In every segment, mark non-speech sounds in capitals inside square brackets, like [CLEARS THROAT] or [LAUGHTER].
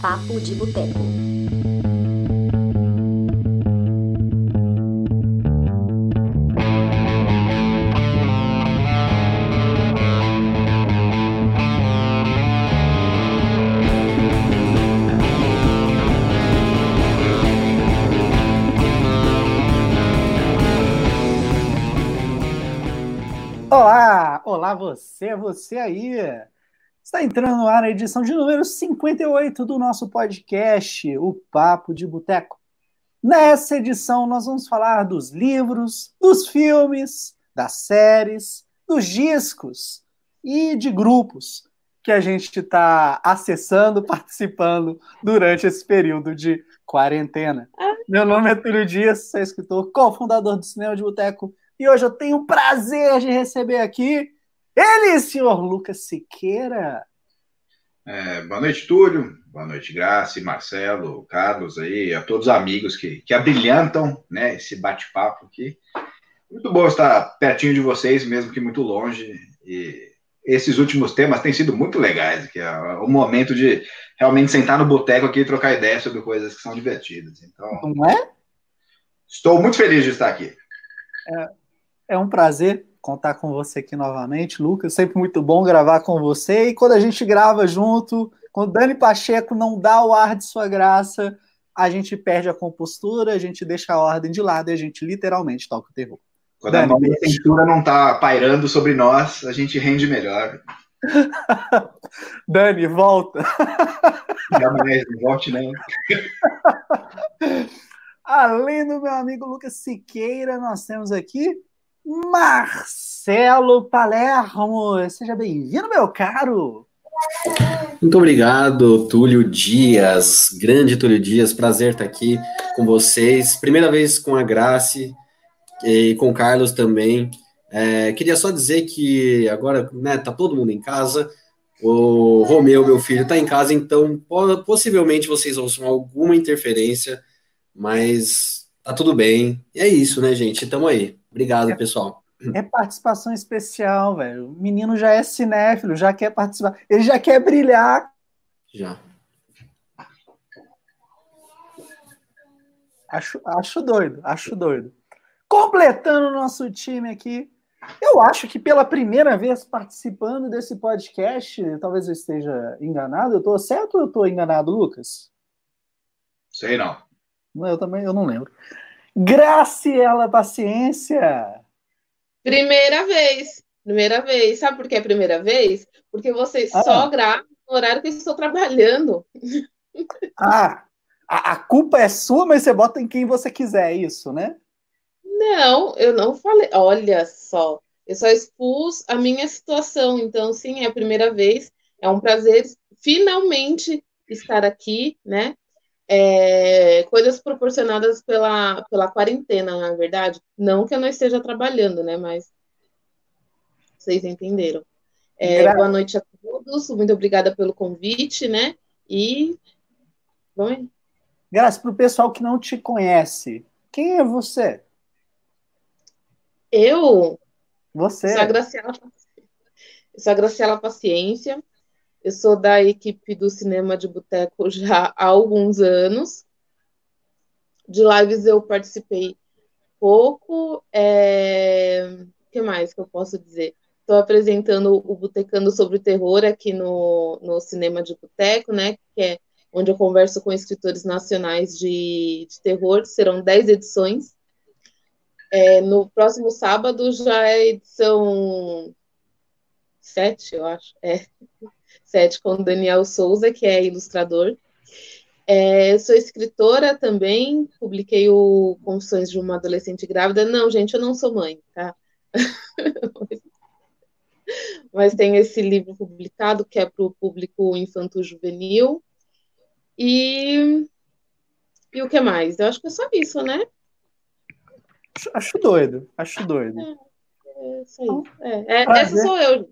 Papo de Boteco. Olá, olá você, você aí. Está entrando no ar a edição de número 58 do nosso podcast, o Papo de Boteco. Nessa edição nós vamos falar dos livros, dos filmes, das séries, dos discos e de grupos que a gente está acessando, [LAUGHS] participando durante esse período de quarentena. Meu nome é Túlio Dias, sou escritor, cofundador do Cinema de Boteco, e hoje eu tenho o prazer de receber aqui ele, senhor Lucas Siqueira. É, boa noite, Túlio. Boa noite, Graça, Marcelo, Carlos aí, a todos os amigos que, que abrilhantam né, esse bate-papo aqui. Muito bom estar pertinho de vocês, mesmo que muito longe. E esses últimos temas têm sido muito legais, que é o momento de realmente sentar no boteco aqui e trocar ideias sobre coisas que são divertidas. Então, Não é? estou muito feliz de estar aqui. É um prazer contar com você aqui novamente, Lucas. Sempre muito bom gravar com você. E quando a gente grava junto, quando Dani Pacheco não dá o ar de sua graça, a gente perde a compostura, a gente deixa a ordem de lado e a gente literalmente toca o terror. Quando a Dani, da beijo. cintura não está pairando sobre nós, a gente rende melhor. [LAUGHS] Dani, volta. Jamais, não volte não. [LAUGHS] Além do meu amigo Lucas Siqueira, nós temos aqui Marcelo Palermo. Seja bem-vindo, meu caro. Muito obrigado, Túlio Dias, grande Túlio Dias, prazer estar aqui com vocês. Primeira vez com a Grace e com o Carlos também. É, queria só dizer que agora né, tá todo mundo em casa. O Romeu, meu filho, está em casa, então po- possivelmente vocês ouçam alguma interferência, mas tá tudo bem. E é isso, né, gente? Tamo aí. Obrigado, pessoal. É participação especial, velho. O menino já é cinéfilo, já quer participar. Ele já quer brilhar. Já. Acho, acho doido, acho doido. Completando o nosso time aqui, eu acho que pela primeira vez participando desse podcast, talvez eu esteja enganado. Eu estou certo ou eu estou enganado, Lucas? Sei não. Não, Eu também eu não lembro. Graciela Paciência. Primeira vez. Primeira vez. Sabe por que é primeira vez? Porque vocês Ah. só gravam no horário que eu estou trabalhando. [LAUGHS] Ah, a, a culpa é sua, mas você bota em quem você quiser, é isso, né? Não, eu não falei. Olha só. Eu só expus a minha situação. Então, sim, é a primeira vez. É um prazer finalmente estar aqui, né? É, coisas proporcionadas pela, pela quarentena, na verdade. Não que eu não esteja trabalhando, né? Mas vocês entenderam. É, boa noite a todos. Muito obrigada pelo convite, né? E vamos aí. Graça, para o pessoal que não te conhece, quem é você? Eu Você. sou a Graciela, sou a Graciela Paciência. Eu sou da equipe do Cinema de Boteco já há alguns anos. De lives eu participei pouco. É... O que mais que eu posso dizer? Estou apresentando o Botecando sobre o Terror aqui no, no Cinema de Boteco, né? Que é onde eu converso com escritores nacionais de, de terror. Serão 10 edições. É, no próximo sábado já é edição 7, eu acho. É. 7 com o Daniel Souza, que é ilustrador. É, sou escritora também, publiquei o Confissões de uma Adolescente Grávida. Não, gente, eu não sou mãe, tá? [LAUGHS] Mas tem esse livro publicado que é para o público infanto-juvenil. E... e o que mais? Eu acho que é só isso, né? Acho, acho doido, acho doido. É isso aí. É, é, Prazer. essa sou eu.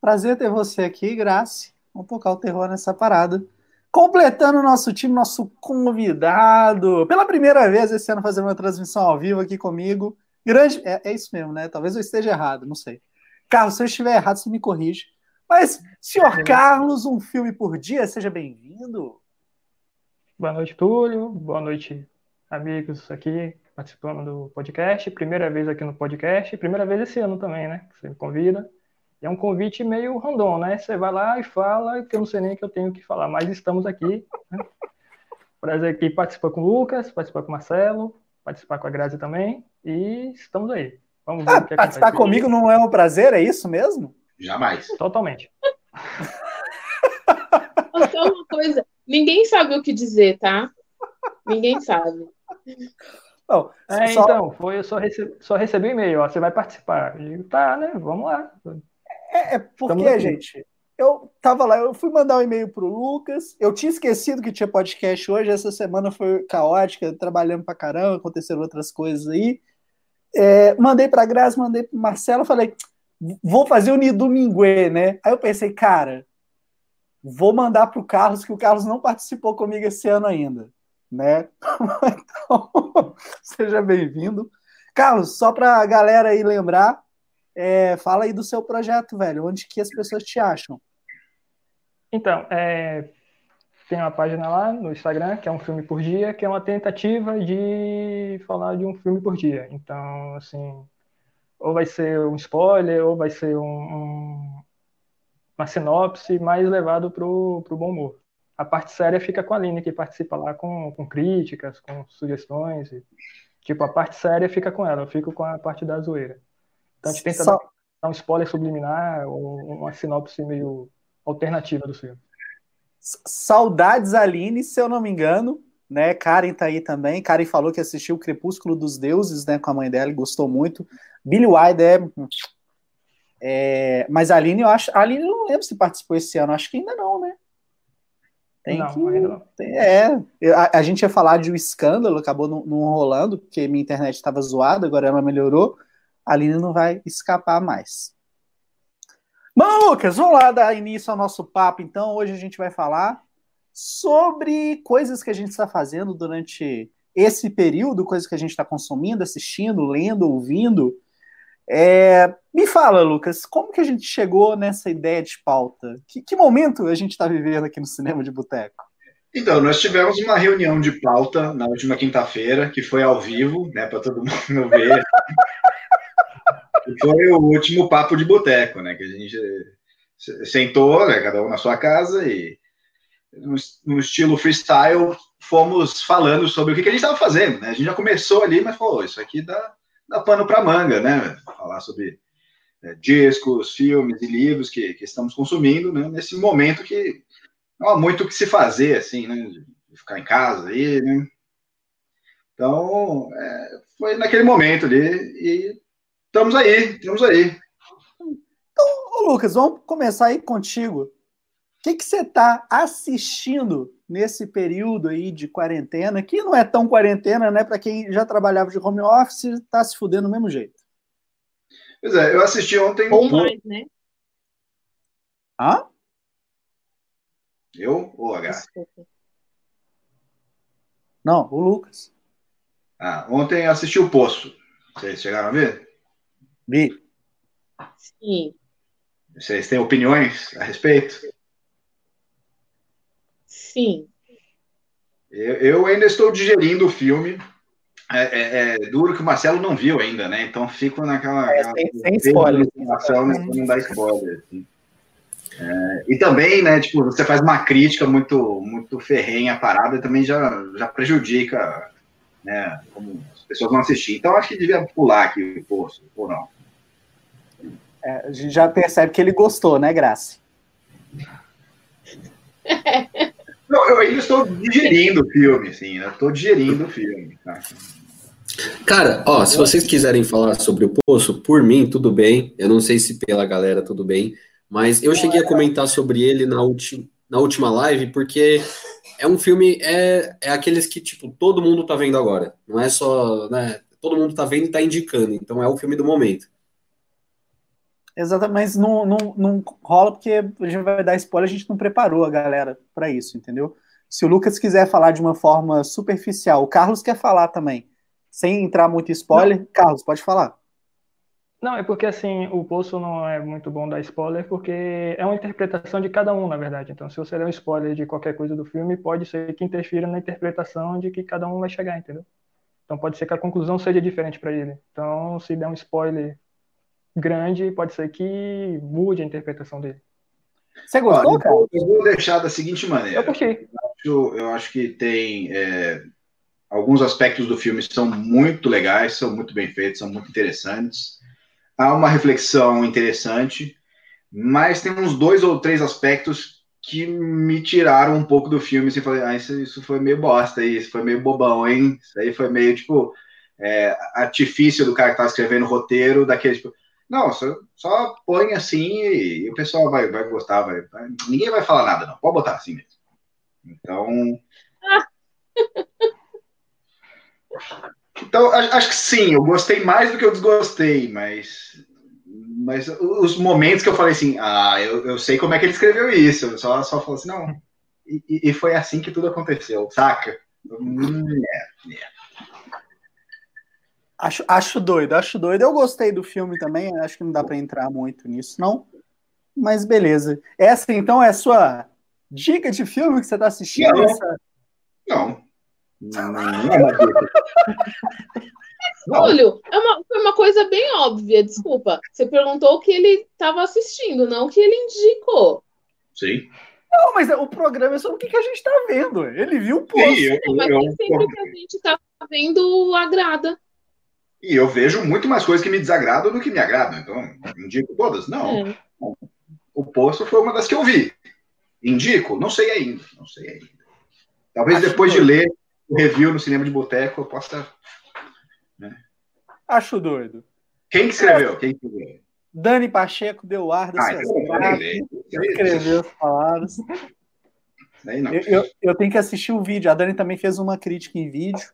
Prazer ter você aqui, Grace. Vamos tocar o terror nessa parada. Completando o nosso time, nosso convidado. Pela primeira vez esse ano fazendo uma transmissão ao vivo aqui comigo. Grande. É, é isso mesmo, né? Talvez eu esteja errado, não sei. Carlos, se eu estiver errado, você me corrige. Mas, senhor Carlos, um filme por dia, seja bem-vindo. Boa noite, Túlio. Boa noite, amigos aqui participando do podcast. Primeira vez aqui no podcast, primeira vez esse ano também, né? Você me convida. É um convite meio random, né? Você vai lá e fala, que eu não sei nem o que eu tenho que falar, mas estamos aqui. Né? Prazer aqui participar com o Lucas, participar com o Marcelo, participar com a Grazi também. E estamos aí. Vamos ver ah, o que Participar comigo não é um prazer, é isso mesmo? Jamais. Totalmente. Só uma coisa, ninguém sabe o que dizer, tá? Ninguém sabe. Bom, é, só... então, foi, eu só recebi, só recebi um e-mail, ó, você vai participar. E tá, né? Vamos lá. É, é porque, gente, eu tava lá, eu fui mandar um e-mail pro Lucas, eu tinha esquecido que tinha podcast hoje, essa semana foi caótica, trabalhando pra caramba, aconteceram outras coisas aí. É, mandei pra Graça, mandei pro Marcelo, falei, vou fazer o Nidominguê, né? Aí eu pensei, cara, vou mandar pro Carlos, que o Carlos não participou comigo esse ano ainda, né? [LAUGHS] então, [LAUGHS] seja bem-vindo. Carlos, só pra galera aí lembrar, é, fala aí do seu projeto, velho, onde que as pessoas te acham? Então, é, tem uma página lá no Instagram, que é um filme por dia, que é uma tentativa de falar de um filme por dia. Então, assim, ou vai ser um spoiler, ou vai ser um, um, uma sinopse mais levado para o bom humor. A parte séria fica com a Aline, que participa lá com, com críticas, com sugestões. E, tipo, a parte séria fica com ela, eu fico com a parte da zoeira. Então a gente tenta Só... dar um spoiler subliminar, ou uma sinopse meio alternativa do filme. Saudades Aline, se eu não me engano, né? Karen tá aí também. Karen falou que assistiu o Crepúsculo dos Deuses, né, com a mãe dela, e gostou muito. Billy Wilder é, é, mas a Aline, eu acho, a Aline não lembro se participou esse ano, acho que ainda não, né? Tem não, que, ainda não. Tem, é, a, a, gente ia falar de um escândalo, acabou não, não rolando, porque minha internet estava zoada, agora ela melhorou. A Aline não vai escapar mais. Bom, Lucas, vamos lá dar início ao nosso papo. Então, hoje a gente vai falar sobre coisas que a gente está fazendo durante esse período, coisas que a gente está consumindo, assistindo, lendo, ouvindo. É, me fala, Lucas, como que a gente chegou nessa ideia de pauta? Que, que momento a gente está vivendo aqui no Cinema de Boteco? Então, nós tivemos uma reunião de pauta na última quinta-feira, que foi ao vivo, né, para todo mundo [LAUGHS] ver. Foi o último papo de boteco, né? Que a gente sentou, né, cada um na sua casa e no, estilo freestyle fomos falando sobre o que, a gente estava fazendo, né? A gente já começou ali, mas falou, isso aqui dá, dá pano para manga, né? Falar sobre é, discos, filmes e livros que, que estamos consumindo, né? Nesse momento que não há muito o que se fazer, assim, né? De ficar em casa aí, né? Então, é, foi naquele momento ali e Estamos aí, estamos aí. Então, Lucas, vamos começar aí contigo. O que, que você está assistindo nesse período aí de quarentena, que não é tão quarentena, né? Para quem já trabalhava de home office, está se fudendo do mesmo jeito. Pois é, eu assisti ontem. Ou mais, né? Hã? Eu ou H? Não, o Lucas. Ah, ontem assisti o Poço. Vocês chegaram a ver? Vi. Sim. Vocês têm opiniões a respeito? Sim. Eu, eu ainda estou digerindo o filme. É, é, é, duro que o Marcelo não viu ainda, né? Então fico naquela. É, sem, sem spoiler. O Marcelo não dá spoiler. Assim. É, e também, né, tipo, você faz uma crítica muito, muito ferrenha à parada e também já, já prejudica, né, como as pessoas não assistir. Então acho que devia pular aqui o poço, ou não. É, a gente já percebe que ele gostou, né, Graça? [LAUGHS] Não, eu ainda estou digerindo o filme, assim, eu estou digerindo o filme. Tá? Cara, ó, se vocês quiserem falar sobre o Poço, por mim, tudo bem. Eu não sei se pela galera, tudo bem. Mas eu cheguei a comentar sobre ele na, ulti, na última live, porque é um filme, é, é aqueles que, tipo, todo mundo tá vendo agora. Não é só, né? Todo mundo tá vendo e tá indicando. Então é o filme do momento. Exatamente, mas não, não, não rola porque a gente vai dar spoiler, a gente não preparou a galera para isso, entendeu? Se o Lucas quiser falar de uma forma superficial, o Carlos quer falar também, sem entrar muito em spoiler. Não. Carlos, pode falar. Não, é porque assim, o Poço não é muito bom dar spoiler, porque é uma interpretação de cada um, na verdade. Então, se você der um spoiler de qualquer coisa do filme, pode ser que interfira na interpretação de que cada um vai chegar, entendeu? Então, pode ser que a conclusão seja diferente para ele. Então, se der um spoiler grande, pode ser que mude a interpretação dele. Você gostou, cara? Eu vou deixar da seguinte maneira. Eu curti. Eu, eu acho que tem é, alguns aspectos do filme são muito legais, são muito bem feitos, são muito interessantes. Há uma reflexão interessante, mas tem uns dois ou três aspectos que me tiraram um pouco do filme. Assim, falei, ah, isso, isso foi meio bosta, isso foi meio bobão, hein? Isso aí foi meio tipo é, artifício do cara que tá escrevendo o roteiro, daquele tipo, não, só, só põe assim e, e, o pessoal vai, vai gostar, vai, vai, ninguém vai falar nada, não. Pode botar assim mesmo. Então. [LAUGHS] Então, acho que sim, eu gostei mais do que eu desgostei, mas. Mas os momentos que eu falei assim, ah, eu, eu sei como é que ele escreveu isso, eu só, só falei assim, não. E, e foi assim que tudo aconteceu, saca? Hum, é, é. Acho, acho doido, acho doido. Eu gostei do filme também, acho que não dá para entrar muito nisso, não. Mas beleza. Essa então é a sua dica de filme que você está assistindo? Não. Essa... Não. Não, não, é uma dica. É uma, foi uma coisa bem óbvia, desculpa. Você perguntou o que ele estava assistindo, não o que ele indicou. Sim. Não, mas o programa é sobre o que, a gente está vendo. Ele viu o post. Sim, eu, Mas eu- nem sempre o que a gente está vendo agrada. E eu vejo muito mais coisas que me desagradam do que me agradam. Então, indico todas? Não. É. O Poço foi uma das que eu vi. Indico? Não sei ainda. Não sei ainda. Talvez Acho depois de doido. ler o review no cinema de boteco eu possa. Acho doido. Quem que escreveu? Quem que escreveu? Dani Pacheco deu ar das Ah, então escreveu as palavras. Eu, eu, eu tenho que assistir o vídeo. A Dani também fez uma crítica em vídeo.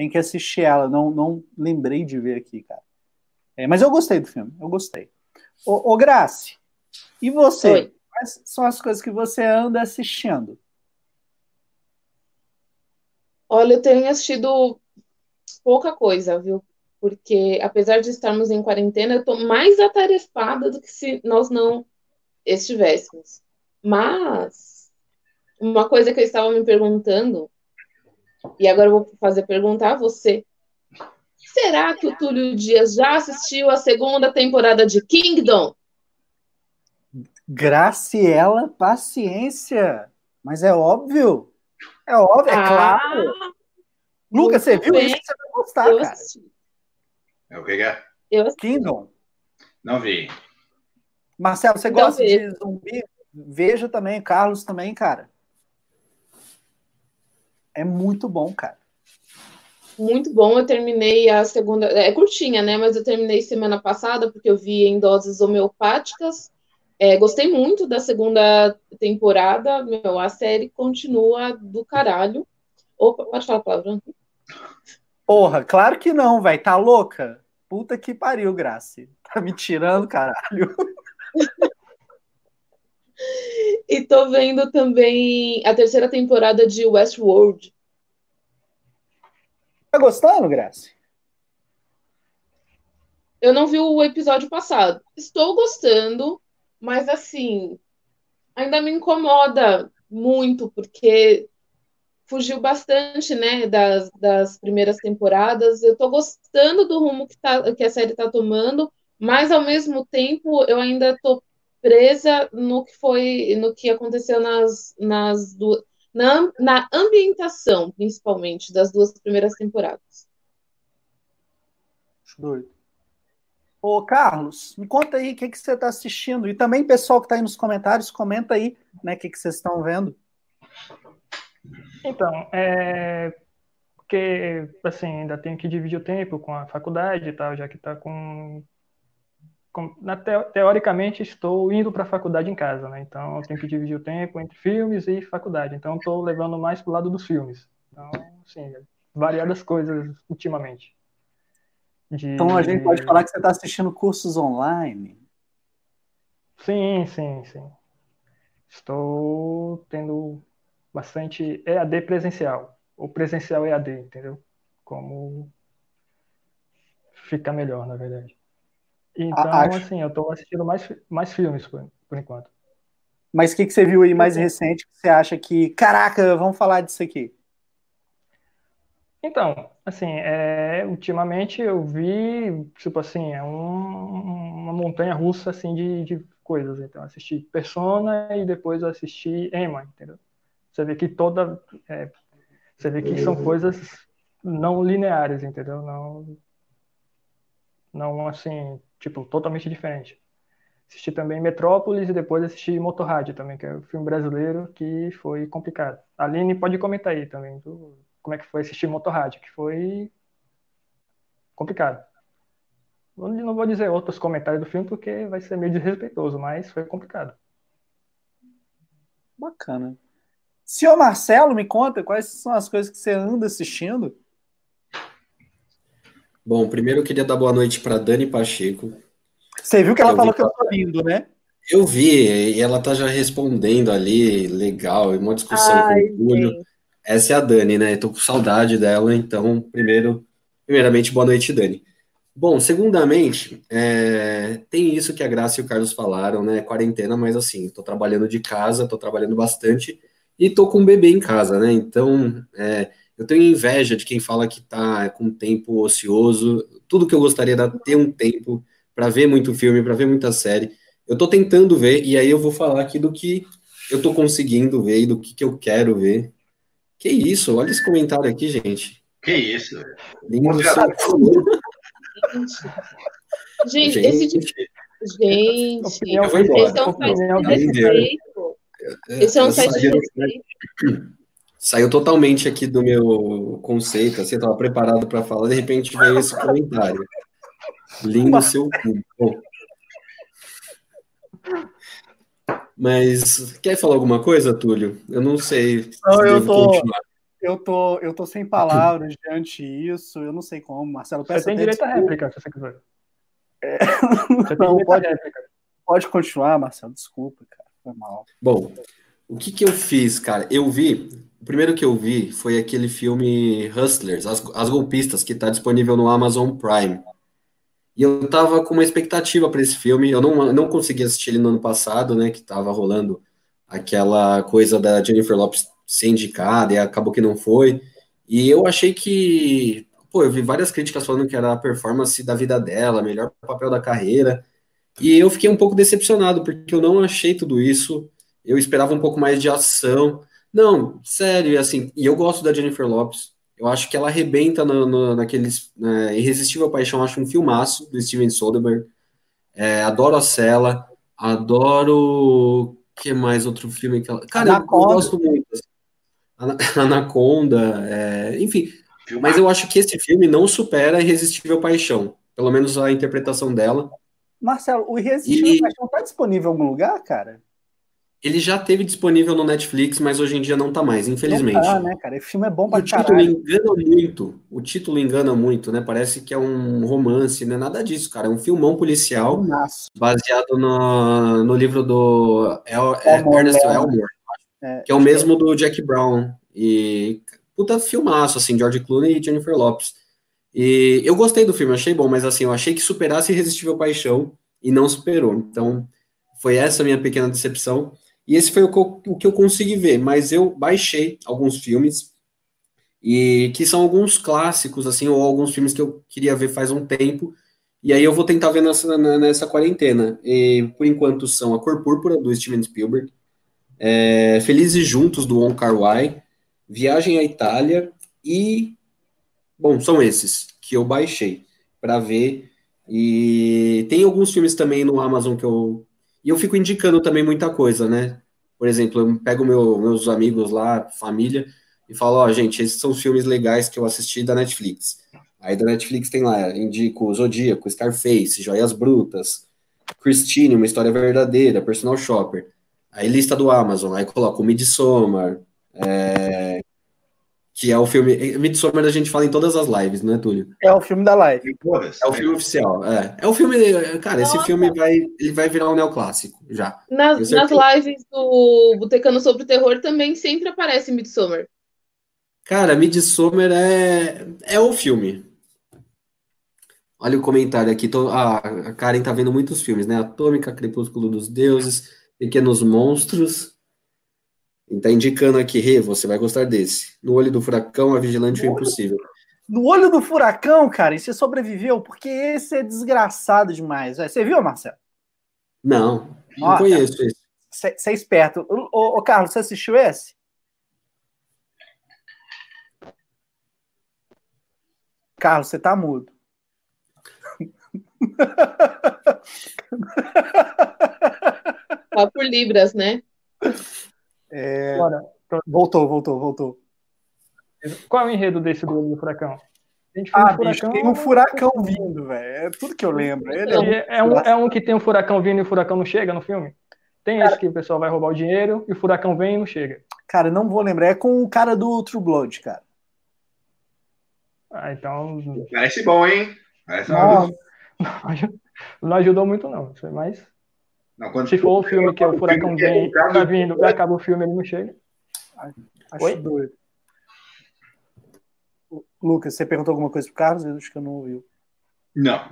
Tem que assistir ela. Não, não lembrei de ver aqui, cara. É, mas eu gostei do filme. Eu gostei. Ô, ô Grace, e você? Oi. Quais são as coisas que você anda assistindo? Olha, eu tenho assistido pouca coisa, viu? Porque apesar de estarmos em quarentena, eu tô mais atarefada do que se nós não estivéssemos. Mas uma coisa que eu estava me perguntando, e agora eu vou fazer perguntar a você. Será que o Túlio Dias já assistiu a segunda temporada de Kingdom? Graciela, paciência. Mas é óbvio. É óbvio, é claro. Lucas, você Ah, viu bem. isso? Você vai gostar, eu cara. assisti. É o que é? Eu assisti. Kingdom. Não vi. Marcelo, você Então gosta de zumbi? Veja também, Carlos também, cara. É muito bom, cara. Muito bom, eu terminei a segunda. É curtinha, né? Mas eu terminei semana passada, porque eu vi em doses homeopáticas. É, gostei muito da segunda temporada. Meu, a série continua do caralho. Opa, pode falar a palavra. Porra, claro que não, velho. Tá louca? Puta que pariu, Grace. Tá me tirando, caralho. [LAUGHS] E tô vendo também a terceira temporada de Westworld. Tá gostando, Grace? Eu não vi o episódio passado. Estou gostando, mas assim, ainda me incomoda muito, porque fugiu bastante, né, das, das primeiras temporadas. Eu tô gostando do rumo que, tá, que a série tá tomando, mas ao mesmo tempo eu ainda tô presa no que foi, no que aconteceu nas, nas duas, na, na ambientação, principalmente, das duas primeiras temporadas. Doido. Ô, Carlos, me conta aí o que, que você tá assistindo. E também, pessoal que tá aí nos comentários, comenta aí, né, o que, que vocês estão vendo. Então, é. Porque, assim, ainda tenho que dividir o tempo com a faculdade e tal, já que tá com. Teoricamente, estou indo para a faculdade em casa, né? Então, eu tenho que dividir o tempo entre filmes e faculdade. Então, estou levando mais pro lado dos filmes. Então, assim, variadas coisas ultimamente. De... Então a gente pode falar que você está assistindo cursos online. Sim, sim, sim. Estou tendo bastante EAD presencial, ou presencial EAD, entendeu? Como fica melhor, na verdade. Então, acho. assim, eu tô assistindo mais, mais filmes por, por enquanto. Mas o que, que você viu aí mais recente que você acha que, caraca, vamos falar disso aqui? Então, assim, é, ultimamente eu vi, tipo assim, é um- uma montanha russa, assim, de, de coisas. Então, assisti Persona e depois assisti Emma, entendeu? Você vê que toda, é, você vê que são coisas não lineares, entendeu? Não, não assim, tipo, totalmente diferente. Assisti também Metrópolis e depois assisti Motorrad também, que é um filme brasileiro que foi complicado. Aline pode comentar aí também do, como é que foi assistir Motorrad, que foi complicado. Não vou dizer outros comentários do filme porque vai ser meio desrespeitoso, mas foi complicado. Bacana. Senhor Marcelo, me conta quais são as coisas que você anda assistindo? Bom, primeiro eu queria dar boa noite para Dani Pacheco. Você viu que ela Eu falou vi que eu tô lindo, né? Eu vi, e ela tá já respondendo ali, legal, e uma discussão Ai, com o Túlio. gente. Essa é a Dani, né? Tô com saudade dela, então, primeiro, primeiramente, boa noite, Dani. Bom, segundamente, é, tem isso que a Graça e o Carlos falaram, né? Quarentena, mas assim, tô trabalhando de casa, tô trabalhando bastante e tô com um bebê em casa, né? Então, é, eu tenho inveja de quem fala que tá com tempo ocioso. Tudo que eu gostaria era ter um tempo para ver muito filme, para ver muita série. Eu tô tentando ver, e aí eu vou falar aqui do que eu tô conseguindo ver e do que, que eu quero ver. Que isso? Olha esse comentário aqui, gente. Que isso, velho. Lindo Moderador. seu Gente, esse tipo. Gente, Eu vou embora. esse é um site Opinião de da respeito. Esse é um Eu Saiu totalmente aqui do meu conceito, assim, eu tava preparado para falar, de repente veio esse comentário. Lindo seu cu. Mas quer falar alguma coisa, Túlio? Eu não sei se Não, eu tô- continuar. Eu tô, eu tô sem palavras diante disso, eu não sei como, Marcelo. Você Peço tem até direito à réplica, se você quiser. Você tem Não, pode-. Pode continuar, Marcelo, desculpa, cara, foi mal. Bom, o que que eu fiz, cara? Eu vi, o primeiro que eu vi foi aquele filme Hustlers, As, As Golpistas, que tá disponível no Amazon Prime. E eu tava com uma expectativa para esse filme, eu não, não consegui assistir ele no ano passado, né, que tava rolando aquela coisa da Jennifer Lopez ser indicada e acabou que não foi. E eu achei que, pô, eu vi várias críticas falando que era a performance da vida dela, melhor papel da carreira. E eu fiquei um pouco decepcionado, porque eu não achei tudo isso. Eu esperava um pouco mais de ação. Não, sério, e assim, e eu gosto da Jennifer Lopez. Eu acho que ela arrebenta no, no- naqueles né, Irresistível Paixão, acho um filmaço do Steven Soderbergh. É, adoro a Cela, adoro. que mais outro filme que ela. Cara, eu, eu Anaconda. gosto muito. Ana- [LAUGHS] Anaconda, é, enfim. Mas eu acho que esse filme não supera Irresistível Paixão. Pelo menos a interpretação dela. Marcelo, o Irresistível E- Paixão tá disponível em algum lugar, cara? Ele já teve disponível no Netflix, mas hoje em dia não tá mais, infelizmente. Não tá, né, cara? Esse filme é bom pra o título caralho. engana muito. O título engana muito, né? Parece que é um romance, não é nada disso, cara. É um filmão policial baseado no, no livro do El, é, Elmore Ernest. Elmore, É, que é o mesmo do Jack Brown. E puta filmaço, assim, George Clooney e Jennifer Lopez. E eu gostei do filme, achei bom, mas assim, eu achei que superasse Irresistível Paixão e não superou. Então, foi essa a minha pequena decepção. E esse foi o que eu, o que eu consegui ver, mas eu baixei alguns filmes e que são alguns clássicos, assim, ou alguns filmes que eu queria ver faz um tempo, e aí eu vou tentar ver nessa, nessa quarentena. E, por enquanto são A Cor Púrpura, do Steven Spielberg, é, Felizes Juntos, do Wong Kar-wai, Viagem à Itália e, bom, são esses que eu baixei para ver, e tem alguns filmes também no Amazon que eu... E eu fico indicando também muita coisa, né? Por exemplo, eu pego meu- meus amigos lá, família, e falo, ó, gente, esses são os filmes legais que eu assisti da Netflix. Aí da Netflix tem lá, indico Zodíaco, Scarface, Joias Brutas, Christine, Uma História Verdadeira, Personal Shopper. Aí lista do Amazon, aí coloco Midsommar, é, que é o filme... Midsommar a gente fala em todas as lives, né, Túlio? É o filme da live. É o filme oficial, é. É o filme, cara, esse Nossa. filme vai, ele vai virar um neoclássico, já. Nas, nas lives do Botecano sobre Terror também sempre aparece Midsommar. Cara, Midsommar é, é o filme. Olha o comentário aqui. Tô, ah, a Karen tá vendo muitos filmes, né? Atômica, Crepúsculo dos Deuses, Pequenos Monstros. E tá indicando aqui, Rê, você vai gostar desse. No Olho do Furacão, A Vigilante o Impossível. No Olho do Furacão, cara, e você sobreviveu? Porque esse é desgraçado demais. Você viu, Marcelo? Não, não conheço esse. Você é esperto. Ô, ô, ô, Carlos, você assistiu esse? Carlos, você tá mudo. Só por libras, né? [LAUGHS] É, voltou, voltou, voltou. qual é o enredo desse do Olho do Furacão? Ah, bicho, tem um furacão vindo, velho. É tudo que eu lembro. Ele é um- É, um, é um que tem um furacão vindo e o furacão não chega no filme? Tem esse que o pessoal vai roubar o dinheiro e o furacão vem e não chega. Cara, não vou lembrar. É com o cara do True Blood, cara. Ah, então Parece bom, hein? Parece Nossa, [LAUGHS] não ajudou muito não. Mas Não, quando se for o filme que o furacão vem, tá vindo, e acaba o filme e ele não chega. acho Oi? doido. Lucas, você perguntou alguma coisa pro Carlos? Eu acho que eu não ouvi. Não.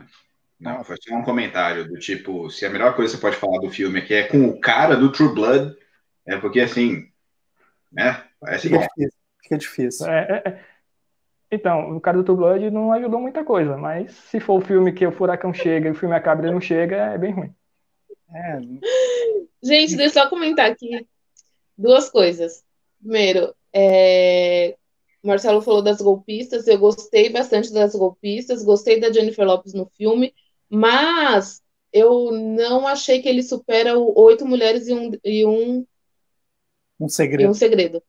Não, foi só um comentário do tipo, se a melhor coisa que você pode falar do filme aqui é com o cara do True Blood, é porque assim, né? Parece Fica bom. difícil. Fica difícil. É, é, é. Então, o cara do True Blood não ajudou muita coisa, mas se for o filme que o furacão chega e o filme acaba e ele não chega, é bem ruim. É, Gente, deixa eu só comentar aqui duas coisas. Primeiro, é, o Marcelo falou das golpistas, eu gostei bastante das golpistas, gostei da Jennifer Lopes no filme, mas eu não achei que ele supera o Oito Mulheres e um, e um, um e segredo. um Segredo.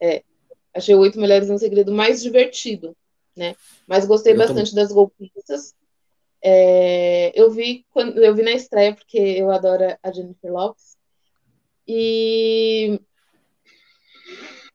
É, achei o Oito Mulheres e um Segredo mais divertido, né? Mas gostei Eu bastante das golpistas. É, eu vi quando eu vi na estreia porque eu adoro a Jennifer Lopes. E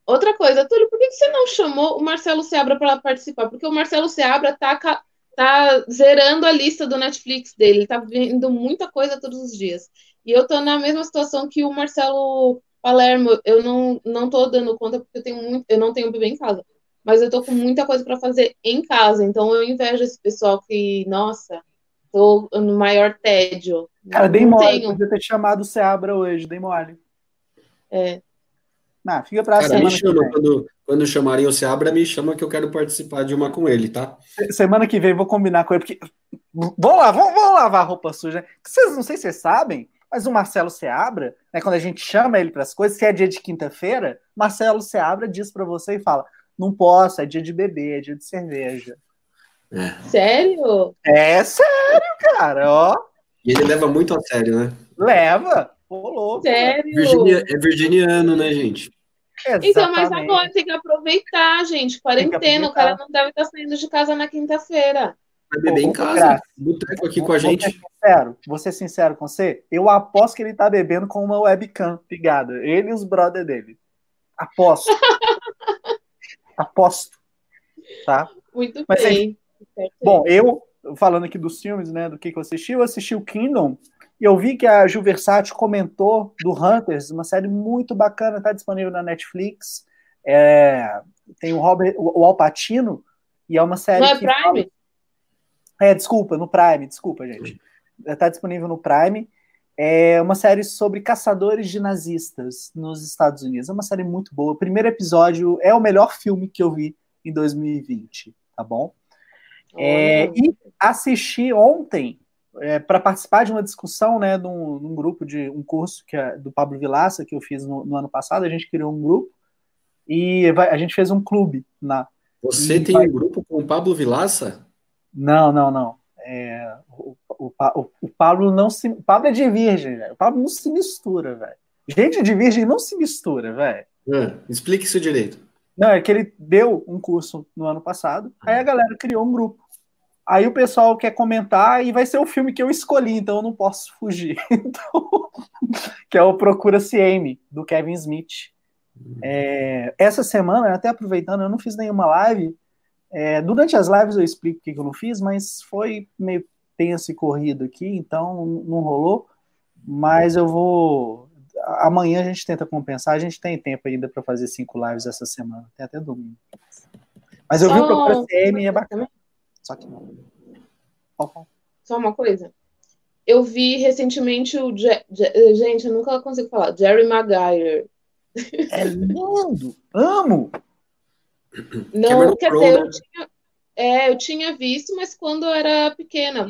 outra coisa, Túlio, por que você não chamou o Marcelo Seabra para participar? Porque o Marcelo Seabra tá, tá zerando a lista do Netflix dele, ele tá vendo muita coisa todos os dias. E eu tô na mesma situação que o Marcelo Palermo, eu não, não tô dando conta porque eu tenho muito, eu não tenho bebê em casa. Mas eu tô com muita coisa para fazer em casa, então eu invejo esse pessoal que, nossa, tô no maior tédio. Cara, dei Não mole. tenho. Podia ter chamado o Seabra hoje, dei mole. É. Ah, fica pra Cara, me semana que chama vem. quando, quando chamarem o Seabra, me chama que eu quero participar de uma com ele, tá? Semana que vem eu vou combinar com ele, porque. Vamos lá, vamos, vamos lavar a roupa suja. Vocês não sei se vocês sabem, mas o Marcelo Seabra, né, quando a gente chama ele para as coisas, se é dia de quinta-feira, Marcelo Seabra diz para você e fala: não posso, é dia de beber, é dia de cerveja. Sério? É sério, cara, ó. E ele leva muito a sério, né? Leva. Ô, louco. Sério? Virginia, é virginiano, né, gente? Então, mas Exatamente. agora tem que aproveitar, gente. Quarentena, o cara não deve estar saindo de casa na quinta-feira. Vai beber em casa, boteco aqui Vou- com a vou gente. ser sincero, vou ser sincero com você. Eu aposto que ele tá bebendo com uma webcam ligada. Ele e os brother dele. Aposto. [LAUGHS] aposto. Tá? Muito Mas, bem. Bom, eu, falando aqui dos filmes, né, do que, que eu assisti, eu assisti o Kingdom e eu vi que a Ju Versace comentou do Hunters, uma série muito bacana, tá disponível na Netflix. É, tem o Robert, o o Al Pacino, e é uma série Não é que fala- Prime? é, desculpa, no Prime, desculpa, gente. Está disponível no Prime. É uma série sobre caçadores de nazistas nos Estados Unidos. É uma série muito boa. O primeiro episódio é o melhor filme que eu vi em 2020, tá bom? É, e assisti ontem para participar de uma discussão, né, num, num grupo de um curso que é do Pablo Vilaça que eu fiz no, no ano passado. A gente criou um grupo e vai- a gente fez um clube na, Você tem um grupo com o Pablo Vilaça? Não, não, não. É, o, o, o- o Pablo não se. O Pablo é de virgem, velho. O Pablo não se mistura, velho. Gente de virgem não se mistura, velho. Ah, explique isso direito. Não, é que ele deu um curso no ano passado, aí a galera criou um grupo. Aí o pessoal quer comentar e vai ser o filme que eu escolhi, então eu não posso fugir. [LAUGHS] Então, que é o Procura-se Amy, do Kevin Smith. É, essa semana, até aproveitando, eu não fiz nenhuma live. É, durante as lives eu explico o que eu não fiz, mas foi meio tenso e corrido aqui, então não rolou. Mas eu vou. Amanhã a gente tenta compensar. A gente tem tempo ainda para fazer cinco lives essa semana, tem até domingo. Mas eu vi o Só- Procura-se Amy e é bacana. Só que não. Só uma coisa. Eu vi recentemente o. Je Je gente, eu nunca consigo falar. Jerry Maguire. É lindo! Amo! Não, quer dizer, eu tinha, é, eu tinha visto, mas quando eu era pequena.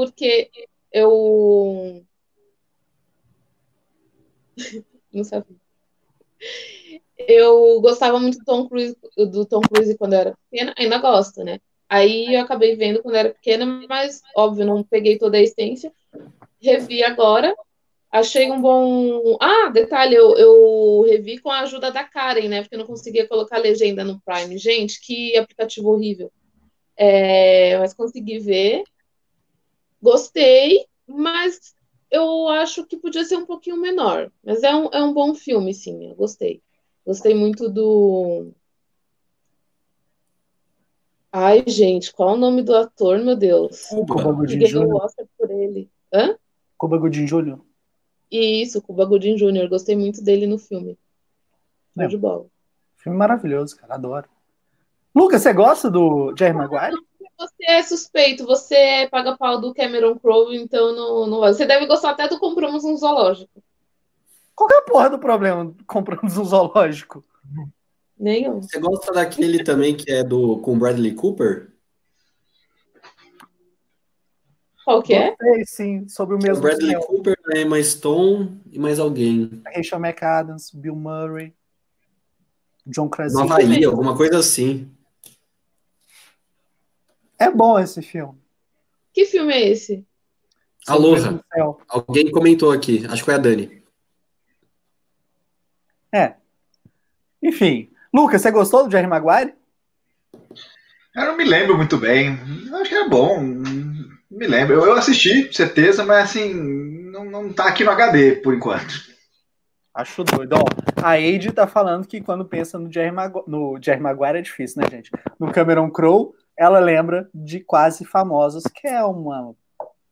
Porque eu. Não sabia. Eu gostava muito do Tom Cruise, do Tom Cruise quando eu era pequena, ainda gosto, né? Aí eu acabei vendo quando eu era pequena, mas óbvio, não peguei toda a essência. Revi agora, achei um bom. Ah, detalhe, eu, eu revi com a ajuda da Karen, né? Porque eu não conseguia colocar legenda no Prime. Gente, que aplicativo horrível. É, mas consegui ver. Gostei, mas eu acho que podia ser um pouquinho menor. Mas é um, é um bom filme, sim, eu gostei. Gostei muito do. Ai, gente, qual é o nome do ator, meu Deus? Cuba Gooding Jr. o Oscar por ele. Hã? Cuba Gooding Jr. Isso, Cuba Gooding Jr. Gostei muito dele no filme. É. de bola. Filme maravilhoso, cara. Adoro. Lucas, você gosta do Jerry Maguire? Você é suspeito, você paga pau do Cameron Crowe, então não, não Você deve gostar até do Compramos um Zoológico. Qual é a porra do problema compramos um zoológico? Nenhum. Você gosta daquele também que é do com Bradley Cooper? Qual que é? Sei, sim, sobre o mesmo. O Bradley céu. Cooper, Emma Stone e mais alguém. Rachel McAdams, Bill Murray, John Krasinski. Nova Ilha, alguma coisa assim. É bom esse filme. Que filme é esse? Aloha. Alguém comentou aqui, acho que foi a Dani. É. Enfim. Lucas, você gostou do Jerry Maguire? Eu não me lembro muito bem. Eu acho que era bom. Me lembro. Eu, assisti, certeza, mas assim, não, não tá aqui no HD por enquanto. Acho doido. Ó, a Aide tá falando que quando pensa no Jerry, Magu no Jerry Maguire é difícil, né, gente? No Cameron Crowe, ela lembra de Quase Famosos, que é uma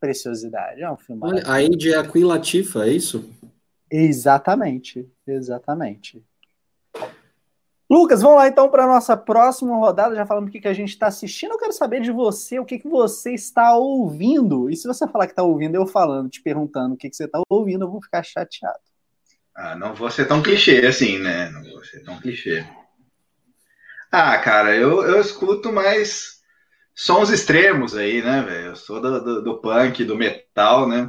preciosidade. É um filme. Olha, a Aide é a Queen Latifa, é isso? Exatamente, exatamente. Lucas, vamos lá então para a nossa próxima rodada. Já falamos o que, que a gente está assistindo. Eu quero saber de você o que, que você está ouvindo. E se você falar que está ouvindo, eu falando, te perguntando o que, que você está ouvindo, eu vou ficar chateado. Ah, não vou ser tão clichê assim, né? Não vou ser tão clichê. Ah, cara, eu, eu escuto mais sons extremos aí, né, velho? Eu sou do, do, do punk, do metal, né?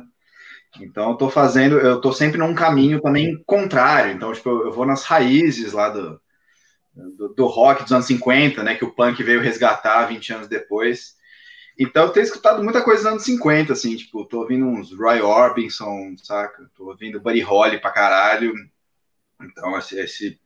Então eu tô fazendo, eu tô sempre num caminho também contrário. Então, tipo, eu vou nas raízes lá do, do, do, rock dos anos 50, né? Que o punk veio resgatar 20 anos depois. Então eu tenho escutado muita coisa dos anos 50, assim, tipo, tô ouvindo uns Roy Orbison, saca? Tô ouvindo Buddy Holly pra caralho. Então, esse, esse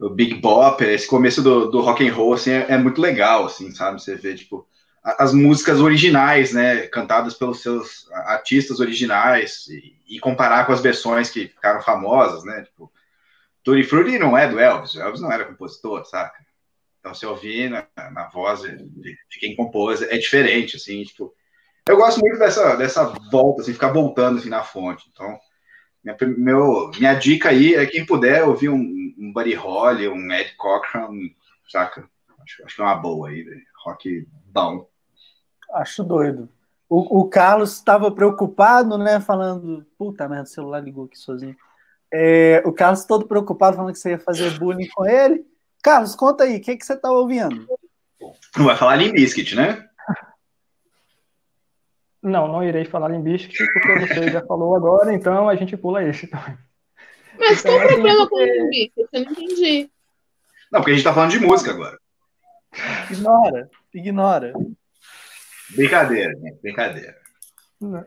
o Big Bopper, esse começo do, do rock and roll, assim, é, é muito legal, assim, sabe? Você vê, tipo, as músicas originais, né, cantadas pelos seus artistas originais e, e, comparar com as versões que ficaram famosas, né, tipo, Tutti Frutti não é do Elvis, o Elvis não era compositor, saca? Então, se ouvir na, na voz de, de, quem compôs, é diferente, assim, tipo, eu gosto muito dessa, dessa volta, assim, ficar voltando, assim, na fonte, então, minha, meu, minha dica aí é quem puder ouvir um, um Buddy Holly, um Ed Cochran, saca? Acho, acho que é uma boa aí, rock bom. Acho doido. O, o Carlos estava preocupado, né? Falando, puta merda, o celular ligou aqui sozinho. É, o Carlos todo preocupado, falando que você ia fazer bullying com ele. Carlos, conta aí, o que, que você tá ouvindo? Não vai falar em Biscuit, né? Não, não irei falar em Biscuit, porque você já falou agora, então a gente pula esse. Mas então, qual o assim, problema com o Biscuit? Eu não entendi. Não, porque a gente tá falando de música agora. Ignora, ignora. Brincadeira, né? Brincadeira. Não.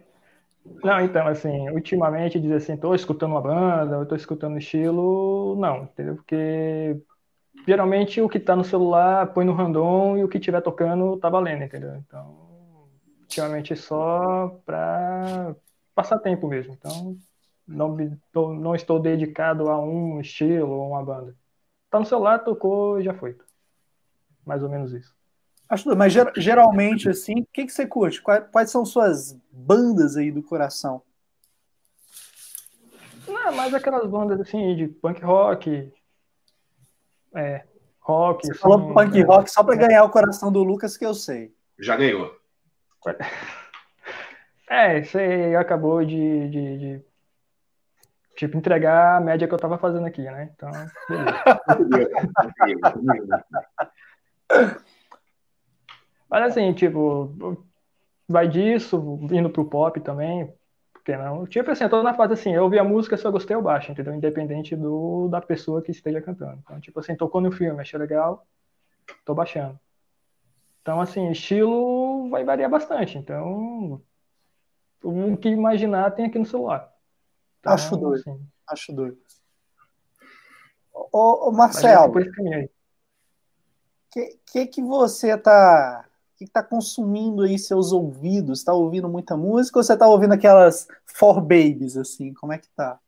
Não, então, assim, ultimamente dizer assim, tô escutando uma banda, eu tô escutando estilo, não, entendeu? Porque geralmente o que tá no celular põe no random e o que tiver tocando tá valendo, entendeu? Então, ultimamente só pra passar tempo mesmo. Então, não, não estou dedicado a um estilo ou uma banda. Tá no celular, tocou e já foi. Mais ou menos isso. Acho, mas geralmente, assim, o que, que você curte? Quais, quais são suas bandas aí do coração? Não, mais aquelas bandas assim de punk rock. É, rock. Você assim, falou punk é, rock só para ganhar o coração do Lucas, que eu sei. Já ganhou. É, você acabou de, de, de, tipo, entregar a média que eu tava fazendo aqui, né? Então, Mas assim, tipo, vai disso, indo pro pop também, porque não? Tipo assim, eu tô na fase assim, eu ouvi a música, se eu gostei, eu baixo, entendeu? Independente do, da pessoa que esteja cantando. Então, tipo assim, tocou no filme, achei legal, tô baixando. Então, assim, estilo vai variar bastante. Então, o que imaginar tem aqui no celular. Então, acho doido. Assim, acho doido. Ô, ô Marcelo, o que, que que você tá que está consumindo aí seus ouvidos? Está ouvindo muita música ou você está ouvindo aquelas For Babies, assim? Como é que tá?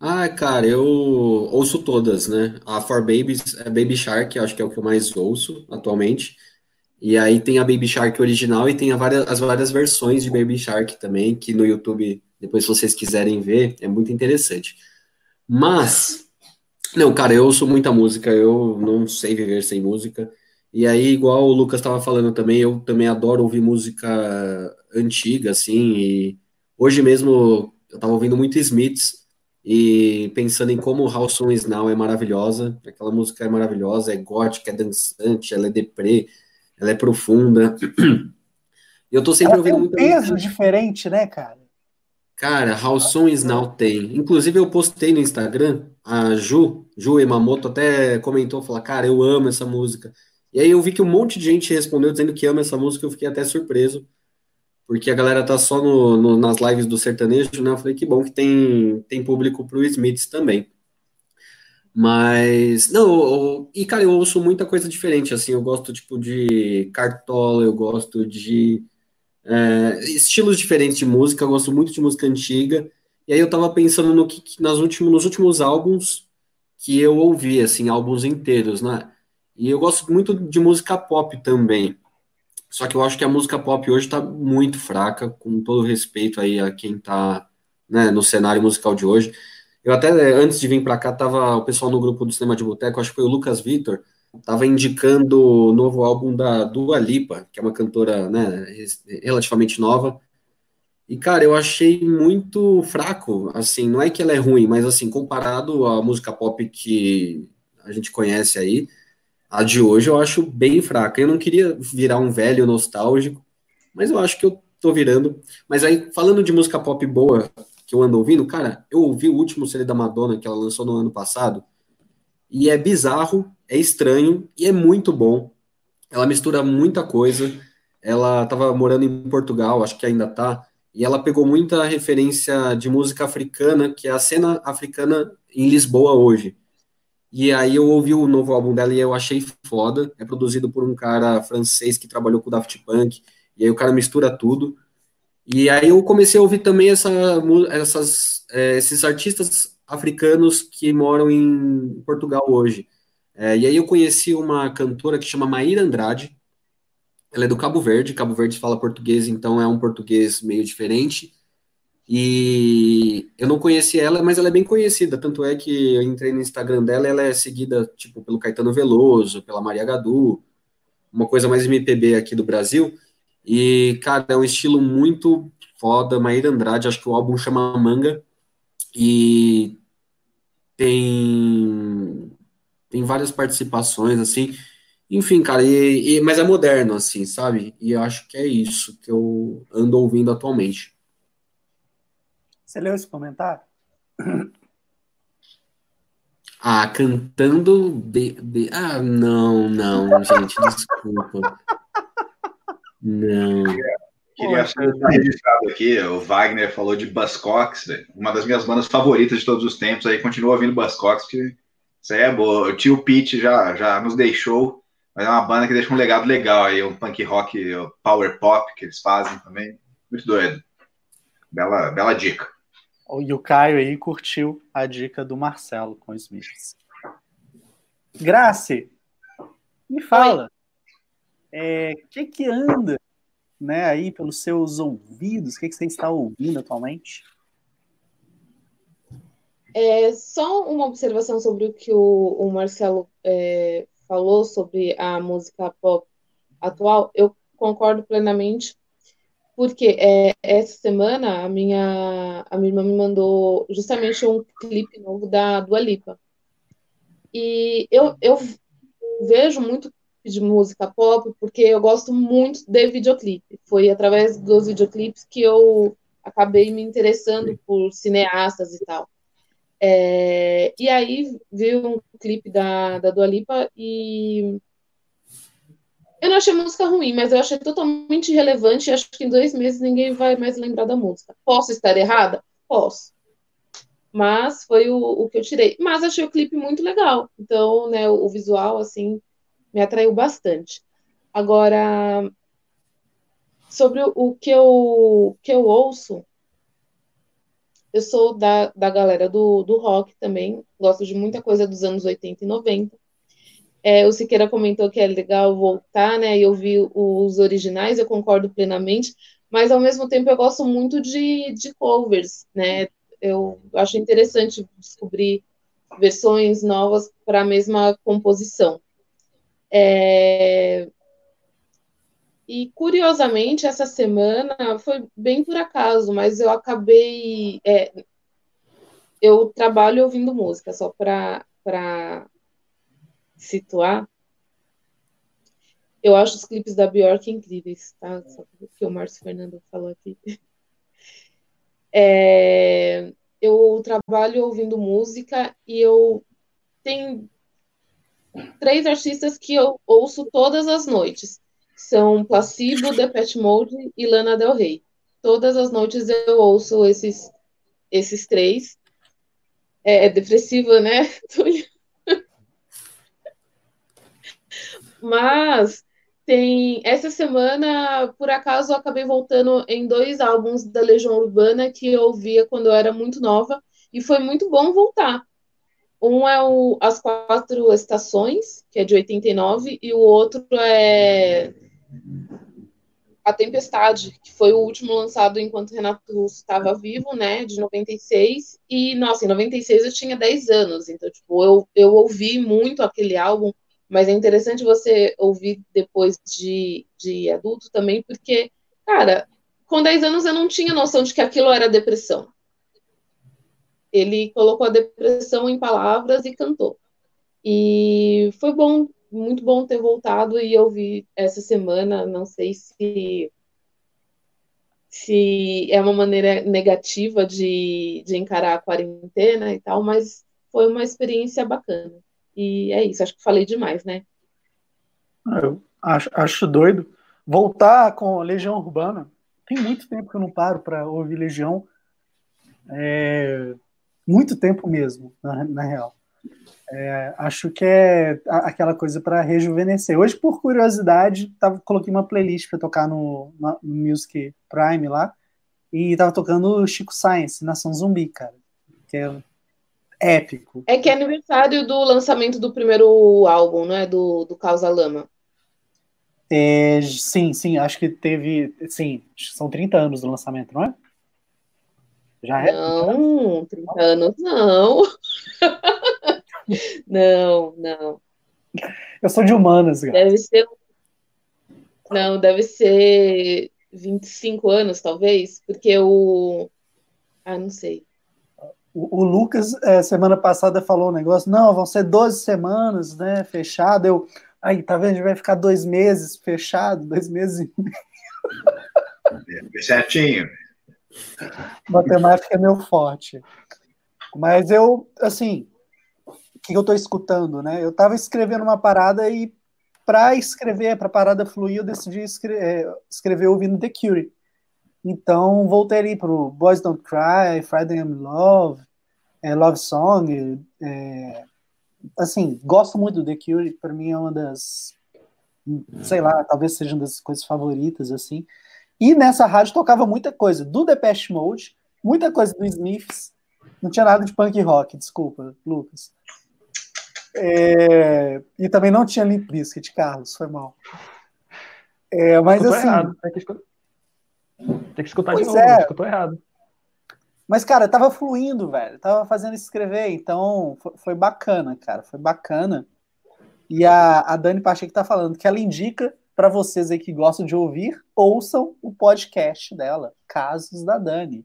Ah, cara, eu ouço todas, né? A For Babies é Baby Shark, acho que é o que eu mais ouço atualmente. E aí tem a Baby Shark original e tem várias, as várias versões de Baby Shark também, que no YouTube, depois se vocês quiserem ver, é muito interessante. Mas, não, cara, eu ouço muita música, eu não sei viver sem música. E aí, igual o Lucas estava falando também, eu também adoro ouvir música antiga, assim, e hoje mesmo eu estava ouvindo muito Smiths e pensando em como How Soon Is Now é maravilhosa, aquela música é maravilhosa, é gótica, é dançante, ela é deprê, ela é profunda. Eu tô sempre ela ouvindo muito. Tem um peso música. diferente, né, cara? Cara, How Soon Is Now tem. Inclusive, eu postei no Instagram, a Ju, Ju Emamoto até comentou, falou, cara, eu amo essa música. E aí eu vi que um monte de gente respondeu dizendo que ama essa música, eu fiquei até surpreso, porque a galera tá só no, no, nas lives do sertanejo, né? Eu falei que bom que tem, tem público pro Smiths também. Mas, não, eu, e cara, eu ouço muita coisa diferente, assim, eu gosto, tipo, de Cartola, eu gosto de é, estilos diferentes de música, eu gosto muito de música antiga, e aí eu tava pensando no que, nas últimos, nos últimos álbuns que eu ouvi, assim, álbuns inteiros, né? E eu gosto muito de música pop também. Só que eu acho que a música pop hoje está muito fraca, com todo respeito aí a quem está né, no cenário musical de hoje. Eu até, antes de vir para cá, tava o pessoal no grupo do Cinema de Boteco, acho que foi o Lucas Vitor, tava indicando o novo álbum da Dua Lipa, que é uma cantora né, relativamente nova. E, cara, eu achei muito fraco, assim, não é que ela é ruim, mas, assim, comparado à música pop que a gente conhece aí, a de hoje eu acho bem fraca. Eu não queria virar um velho nostálgico, mas eu acho que eu tô virando. Mas aí, falando de música pop boa que eu ando ouvindo, cara, eu ouvi o último CD da Madonna que ela lançou no ano passado, e é bizarro, é estranho e é muito bom. Ela mistura muita coisa. Ela tava morando em Portugal, acho que ainda tá, e ela pegou muita referência de música africana, que é a cena africana em Lisboa hoje. E aí eu ouvi o novo álbum dela e eu achei foda. É produzido por um cara francês que trabalhou com o Daft Punk. E aí o cara mistura tudo. E aí eu comecei a ouvir também essa, essas, é, esses artistas africanos que moram em Portugal hoje. É, e aí eu conheci uma cantora que chama Maíra Andrade. Ela é do Cabo Verde. Cabo Verde fala português, então é um português meio diferente. E eu não conheci ela, mas ela é bem conhecida. Tanto é que eu entrei no Instagram dela, ela é seguida tipo pelo Caetano Veloso, pela Maria Gadu, uma coisa mais MPB aqui do Brasil. E, cara, é um estilo muito foda. Maíra Andrade, acho que o álbum chama Manga. E tem tem várias participações assim. Enfim, cara, e, e, mas é moderno assim, sabe? E eu acho que é isso que eu ando ouvindo atualmente. Você leu esse comentário? Ah, cantando. Be, be... Ah, não, não, gente, desculpa. [LAUGHS] Não. Queria só registrado aqui, o Wagner falou de Buzzcocks, uma das minhas bandas favoritas de todos os tempos, aí continua ouvindo Buzzcocks, que isso aí é boa. O tio Pete já, já nos deixou, mas é uma banda que deixa um legado legal aí, um punk rock, power pop que eles fazem também, muito doido. Bela, bela dica. E o Caio aí curtiu a dica do Marcelo com os Smiths. Grace, me fala. O é, que que anda né, aí pelos seus ouvidos? O que, que você está ouvindo atualmente? É, só uma observação sobre o que o, o Marcelo é, falou sobre a música pop atual. Eu concordo plenamente Porque é, essa semana a minha, a minha irmã me mandou justamente um clipe novo da Dua Lipa. E eu, eu vejo muito de música pop porque eu gosto muito de videoclipe. Foi através dos videoclipes que eu acabei me interessando por cineastas e tal. É, e aí vi um clipe da, da Dua Lipa e eu não achei a música ruim, mas eu achei totalmente irrelevante e acho que em dois meses ninguém vai mais lembrar da música. Posso estar errada? Posso. Mas foi o, o que eu tirei. Mas achei o clipe muito legal. Então, né, o, o visual, assim, me atraiu bastante. Agora, sobre o que eu, que eu ouço, eu sou da, da galera do, do rock também, gosto de muita coisa dos anos 80 e 90. É, o Siqueira comentou que é legal voltar, né, e ouvir os originais, eu concordo plenamente, mas ao mesmo tempo eu gosto muito de, de covers, né, eu acho interessante descobrir versões novas para a mesma composição. É... E curiosamente, essa semana foi bem por acaso, mas eu acabei. É... Eu trabalho ouvindo música, só para situar. Eu acho os clipes da Bjork incríveis, tá? Só que o Márcio Fernando falou aqui. É, eu trabalho ouvindo música e eu tenho três artistas que eu ouço todas as noites. São Placebo, Depeche Mode e Lana Del Rey. Todas as noites eu ouço esses, esses três. É, é depressiva, né, [LAUGHS] Mas tem essa semana, por acaso, eu acabei voltando em dois álbuns da Legião Urbana que eu ouvia quando eu era muito nova e foi muito bom voltar. Um é o As Quatro Estações, que é de 89, e o outro é A Tempestade, que foi o último lançado enquanto Renato Russo estava vivo, né, de 96. E, nossa, em 96 eu tinha 10 anos, então, tipo, eu, eu ouvi muito aquele álbum, mas é interessante você ouvir depois de, de adulto também, porque, cara, com 10 anos eu não tinha noção de que aquilo era depressão ele colocou a depressão em palavras e cantou. E foi bom, muito bom ter voltado e eu vi essa semana, não sei se se é uma maneira negativa de, de encarar a quarentena e tal, mas foi uma experiência bacana. E é isso, acho que falei demais, né? Eu acho, acho doido. Voltar com Legião Urbana. Tem muito tempo que eu não paro para ouvir Legião. É, muito tempo mesmo, na, na real. É, acho que é aquela coisa para rejuvenescer. Hoje, por curiosidade, tava, coloquei uma playlist para tocar no, no, Music Prime lá e tava tocando Chico Science, Nação Zumbi, cara, que é épico. É que é aniversário do lançamento do primeiro álbum, não é? Do, do Causa Lama. É, sim, sim, acho que teve. Sim, são 30 anos do lançamento, não é? Já é? Não, 30 anos não. [LAUGHS] não, não. Eu sou de humanas, cara. Deve ser. Não, deve ser 25 anos, talvez, porque o. Ah, não sei. O, o Lucas, é, semana passada, falou um negócio, não, vão ser 12 semanas, né? Fechado. Eu. Aí, tá vendo? A gente vai ficar dois meses fechado, dois meses e meio. Certinho. Matemática é meu forte. Mas eu, assim, o que eu estou escutando, né? Eu estava escrevendo uma parada e para escrever, para a parada fluir, eu decidi escrever, é, escrever ouvindo The Cure. Então, voltei ali o Boys Don't Cry, Friday I'm Love, é, Love Song. É, assim, gosto muito do The Cure, para mim é uma das, sei lá, talvez seja uma das coisas favoritas, assim. E nessa rádio tocava muita coisa do Depeche Mode, muita coisa do Smiths. Não tinha nada de punk rock, desculpa, Lucas. É, e também não tinha Limp Bizkit, Carlos, foi mal. É, mas escutou assim. Errado. Tem que escutar, Tem que escutar de novo, é. escutou errado. Mas, cara, tava fluindo, velho. Tava fazendo escrever, então foi, foi bacana, cara. Foi bacana. E a, a Dani Pacheco tá falando que ela indica para vocês aí que gostam de ouvir, ouçam o podcast dela, Casos da Dani.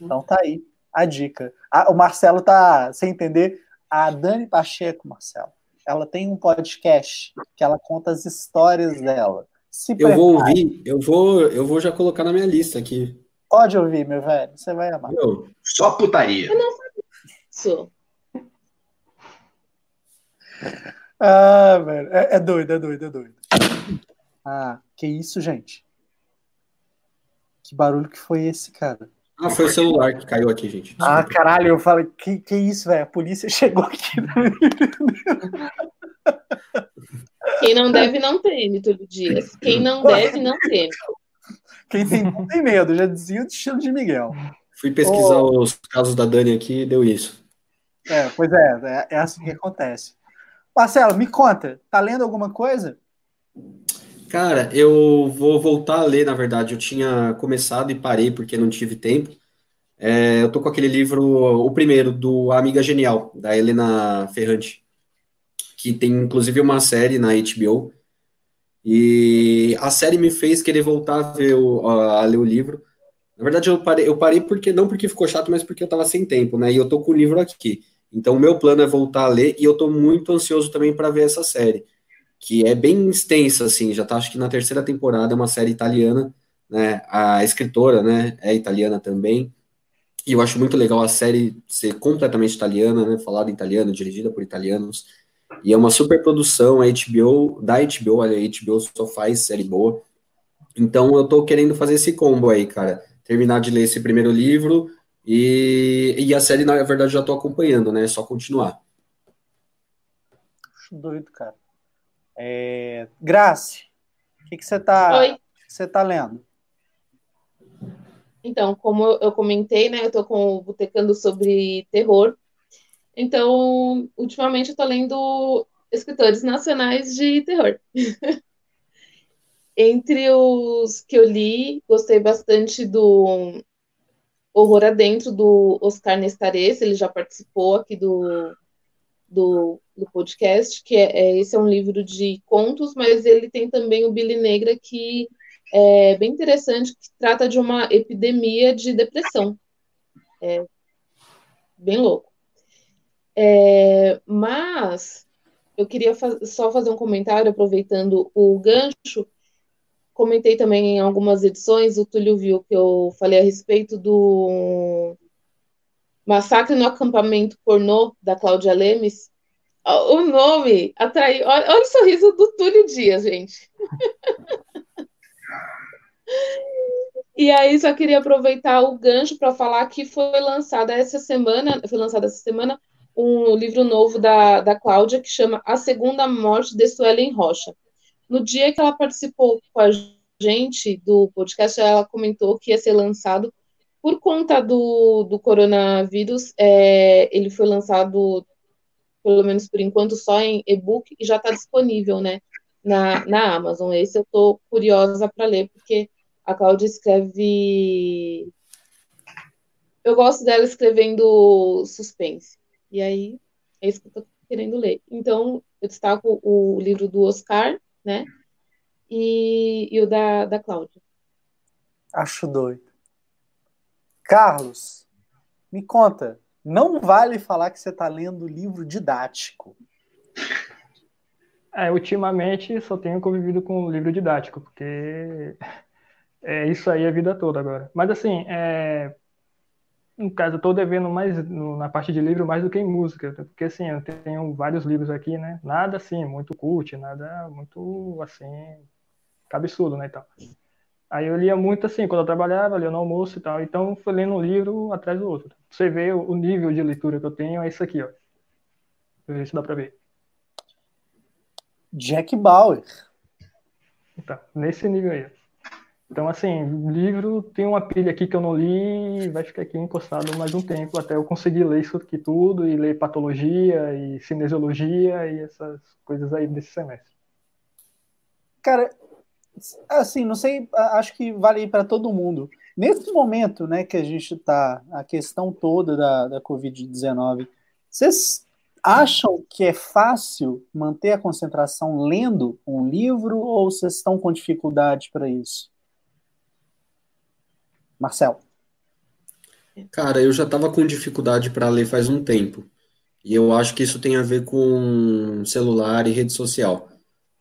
Então tá aí a dica. Ah, o Marcelo tá sem entender. A Dani Pacheco, Marcelo, ela tem um podcast que ela conta as histórias dela. Se eu vou ouvir, eu vou, eu vou já colocar na minha lista aqui. Pode ouvir, meu velho, você vai amar. Meu, só putaria. Eu não sabia isso. Ah, velho, é, é doido, é doido, é doido. Ah, que isso, gente? Que barulho que foi esse, cara? Ah, foi o celular que caiu aqui, gente. Desculpa. Ah, caralho, eu falei, que, que isso, velho? A polícia [LAUGHS] chegou aqui. Quem não deve, não teme, Túlio Dias. Quem não deve, não teme. Quem tem, não tem medo, já dizia o estilo de Miguel. Fui pesquisar oh. os casos da Dani aqui e deu isso. É, pois é, é, é assim que acontece. Marcelo, me conta, tá lendo alguma coisa? Cara, eu vou voltar a ler, na verdade. Eu tinha começado e parei porque não tive tempo. É, eu tô com aquele livro, o primeiro, do Amiga Genial, da Helena Ferrante, que tem inclusive uma série na HBO. E a série me fez querer voltar a, ver o, a, a ler o livro. Na verdade, eu parei, eu parei porque não porque ficou chato, mas porque eu tava sem tempo, né? E eu tô com o livro aqui. Então, o meu plano é voltar a ler e eu tô muito ansioso também para ver essa série que é bem extensa, assim, já tá acho que na terceira temporada, é uma série italiana, né, a escritora, né, é italiana também, e eu acho muito legal a série ser completamente italiana, né, falada em italiano, dirigida por italianos, e é uma super produção, a HBO, da HBO, olha, a HBO só faz série boa, então eu tô querendo fazer esse combo aí, cara, terminar de ler esse primeiro livro, e, e a série, na verdade, já tô acompanhando, né, é só continuar. Doido, cara. É... Grace, o que, que você está tá lendo? Então, como eu comentei, né, eu estou com o Botecando sobre terror. Então, ultimamente eu estou lendo escritores nacionais de terror. [LAUGHS] Entre os que eu li, gostei bastante do Horror Adentro, do Oscar Nestares, ele já participou aqui do, do, do podcast, que é, é, esse é um livro de contos, mas ele tem também o Billy Negra, que é bem interessante, que trata de uma epidemia de depressão. É bem louco. É, mas eu queria só fazer um comentário, aproveitando o gancho. Comentei também em algumas edições, o Túlio viu que eu falei a respeito do Massacre no Acampamento Pornô, da Cláudia Lemes, o nome atraiu. Olha, olha, o sorriso do Túlio Dias, gente. [LAUGHS] e aí, só queria aproveitar o gancho para falar que foi lançada essa semana, foi lançado essa semana um livro novo da, da Cláudia que chama A Segunda Morte de Suelen Rocha. No dia que ela participou com a gente do podcast, ela comentou que ia ser lançado por conta do, do coronavírus, é, ele foi lançado, pelo menos por enquanto, só em e-book e já está disponível, né, na, na Amazon. Esse eu estou curiosa para ler, porque a Cláudia escreve. Eu gosto dela escrevendo suspense. E aí, é isso que eu estou querendo ler. Então, eu destaco o livro do Oscar, né? E, e o da, da Cláudia. Acho doido. Carlos, me conta, não vale falar que você está lendo livro didático. É, ultimamente só tenho convivido com livro didático, porque [LAUGHS] é isso aí a vida toda agora. Mas assim, é, no caso, eu estou devendo mais na parte de livro mais do que em música, porque assim, eu tenho vários livros aqui, né? Nada assim, muito cult, nada muito assim, cabeçudo, né? Então. Aí eu lia muito assim, quando eu trabalhava, lia no almoço e tal. Então fui lendo um livro atrás do outro. Você vê o nível de leitura que eu tenho, é isso aqui, ó. Deixa ver se dá pra ver. Jack Bauer. Então, nesse nível aí. Então, assim, livro tem uma pilha aqui que eu não li e vai ficar aqui encostado mais um tempo até eu conseguir ler isso aqui tudo e ler patologia e cinesiologia e essas coisas aí desse semestre. Cara, assim, não sei, acho que vale para todo mundo. Nesse momento, né, que a gente está, a questão toda da, da Covid-19, vocês acham que é fácil manter a concentração lendo um livro ou vocês estão com dificuldade para isso? Marcel. Cara, eu já estava com dificuldade para ler faz um tempo. E eu acho que isso tem a ver com celular e rede social.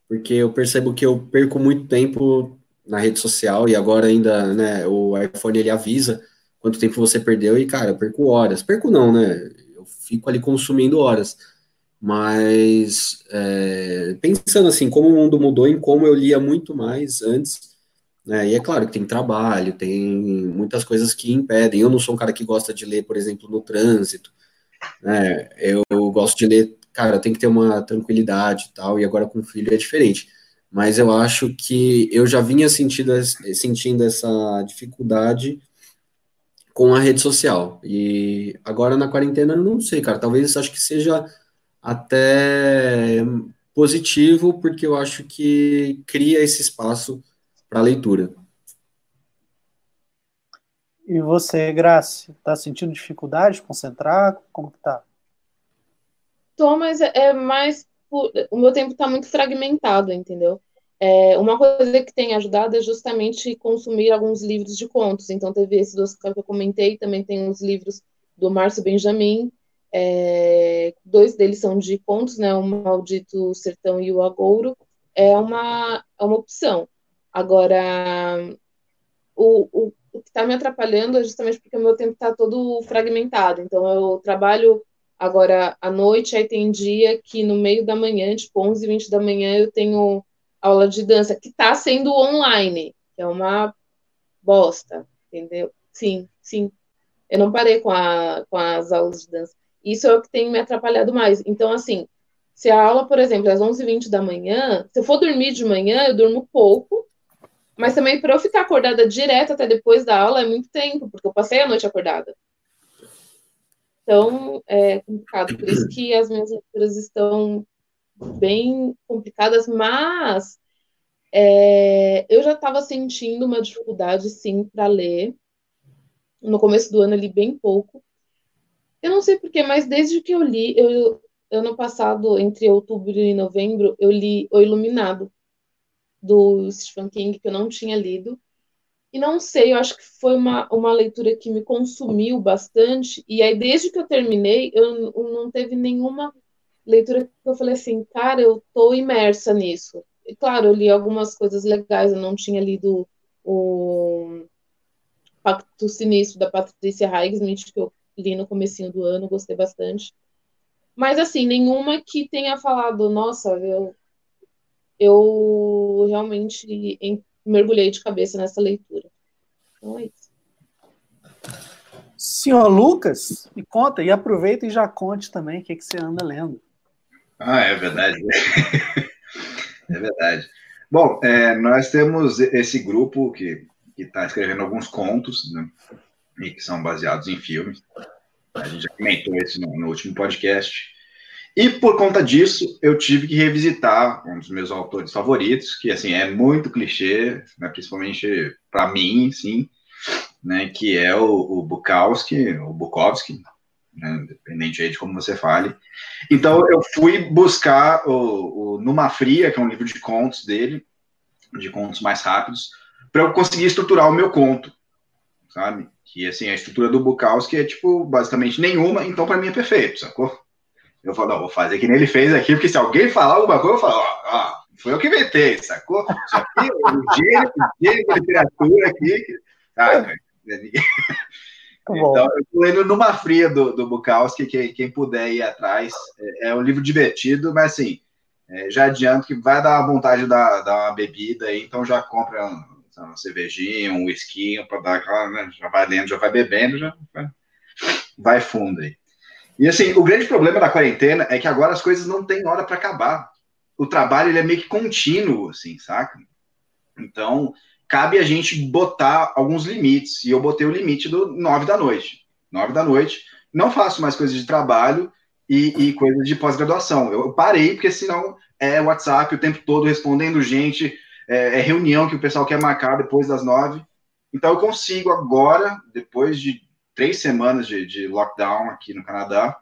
Porque eu percebo que eu perco muito tempo na rede social e agora ainda, né, o iPhone ele avisa quanto tempo você perdeu e, cara, eu perco horas. Perco não, né? Eu fico ali consumindo horas. Mas é, pensando assim, como o mundo mudou em como eu lia muito mais antes, né? E é claro que tem trabalho, tem muitas coisas que impedem. Eu não sou um cara que gosta de ler, por exemplo, no trânsito. Né? Eu, gosto de ler, cara, tem que ter uma tranquilidade e tal, e agora com filho é diferente. Mas eu acho que eu já vinha sentindo, sentindo essa dificuldade com a rede social. E agora na quarentena, não sei, cara. Talvez acho que seja até positivo, porque eu acho que cria esse espaço para leitura. E você, Graça, está sentindo dificuldade de concentrar? Como que tá? Tô, mas é, é mais. O meu tempo está muito fragmentado, entendeu? É, uma coisa que tem ajudado é justamente consumir alguns livros de contos. Então, teve esse do Oscar que eu comentei, também tem os livros do Márcio Benjamin. É, dois deles são de contos, né? O Maldito Sertão e o Agouro. É uma, é uma opção. Agora, o, o, o que está me atrapalhando é justamente porque o meu tempo está todo fragmentado. Então, eu trabalho agora à noite, aí tem dia que no meio da manhã, tipo 11, 20 da manhã, eu tenho aula de dança, que está sendo online, que é uma bosta, entendeu? Sim, sim. Eu não parei com, a, com as aulas de dança. Isso é o que tem me atrapalhado mais. Então, assim, se a aula, por exemplo, é às 11h20 da manhã, se eu for dormir de manhã, eu durmo pouco, mas também para eu ficar acordada direto até depois da aula é muito tempo, porque eu passei a noite acordada. Então, é complicado. Por isso que as minhas leituras estão bem complicadas, mas é, eu já estava sentindo uma dificuldade, sim, para ler. No começo do ano eu li bem pouco. Eu não sei porquê, mas desde que eu li, eu, ano passado, entre outubro e novembro, eu li O Iluminado, do Stephen King, que eu não tinha lido. E não sei, eu acho que foi uma, uma leitura que me consumiu bastante. E aí, desde que eu terminei, eu, eu não teve nenhuma leitura que eu falei assim, cara, eu tô imersa nisso. E, claro, eu li algumas coisas legais, eu não tinha lido o Pacto Sinistro da Patrícia Highsmith, que eu li no comecinho do ano, gostei bastante. Mas, assim, nenhuma que tenha falado, nossa, eu, eu realmente mergulhei de cabeça nessa leitura. Então é isso. Senhor Lucas, me conta e aproveita e já conte também o que, que você anda lendo. Ah, é verdade. [LAUGHS] é verdade. Bom, é, nós temos esse grupo que está escrevendo alguns contos, né, e que são baseados em filmes. A gente já comentou isso no, no, último podcast. E por conta disso, eu tive que revisitar um dos meus autores favoritos, que assim é muito clichê, né, principalmente para mim, sim, né, que é o, o Bukowski, o Bukowski, né, independente de como você fale. Então, eu fui buscar o, o Numa Fria, que é um livro de contos dele, de contos mais rápidos, para eu conseguir estruturar o meu conto, sabe? Que, assim, a estrutura do Bukowski é, tipo, basicamente nenhuma, então para mim é perfeito, sacou? Eu falo, não, vou fazer que nem ele fez aqui, porque se alguém falar alguma coisa, eu falo, ó, ó foi eu que inventei, sacou? Isso aqui, o gênio, o gênio da literatura aqui, ah, então, eu estou lendo numa fria do, do Bukowski, que quem puder ir atrás. É, é um livro divertido, mas assim, é, já adianto que vai dar vontade de dar, dar uma bebida aí, então já compra um, uma cervejinha, um whisky para dar aquela, né, já vai lendo, já vai bebendo, já vai, vai fundo aí. E assim, o grande problema da quarentena é que agora as coisas não têm hora para acabar. O trabalho ele é meio que contínuo, assim, saca? Então, cabe a gente botar alguns limites. E eu botei o limite do nove da noite. Nove da noite, não faço mais coisas de trabalho e, e coisas de pós-graduação. Eu parei, porque senão é WhatsApp o tempo todo respondendo gente, é, é reunião que o pessoal quer marcar depois das nove. Então eu consigo agora, depois de três semanas de, de lockdown aqui no Canadá,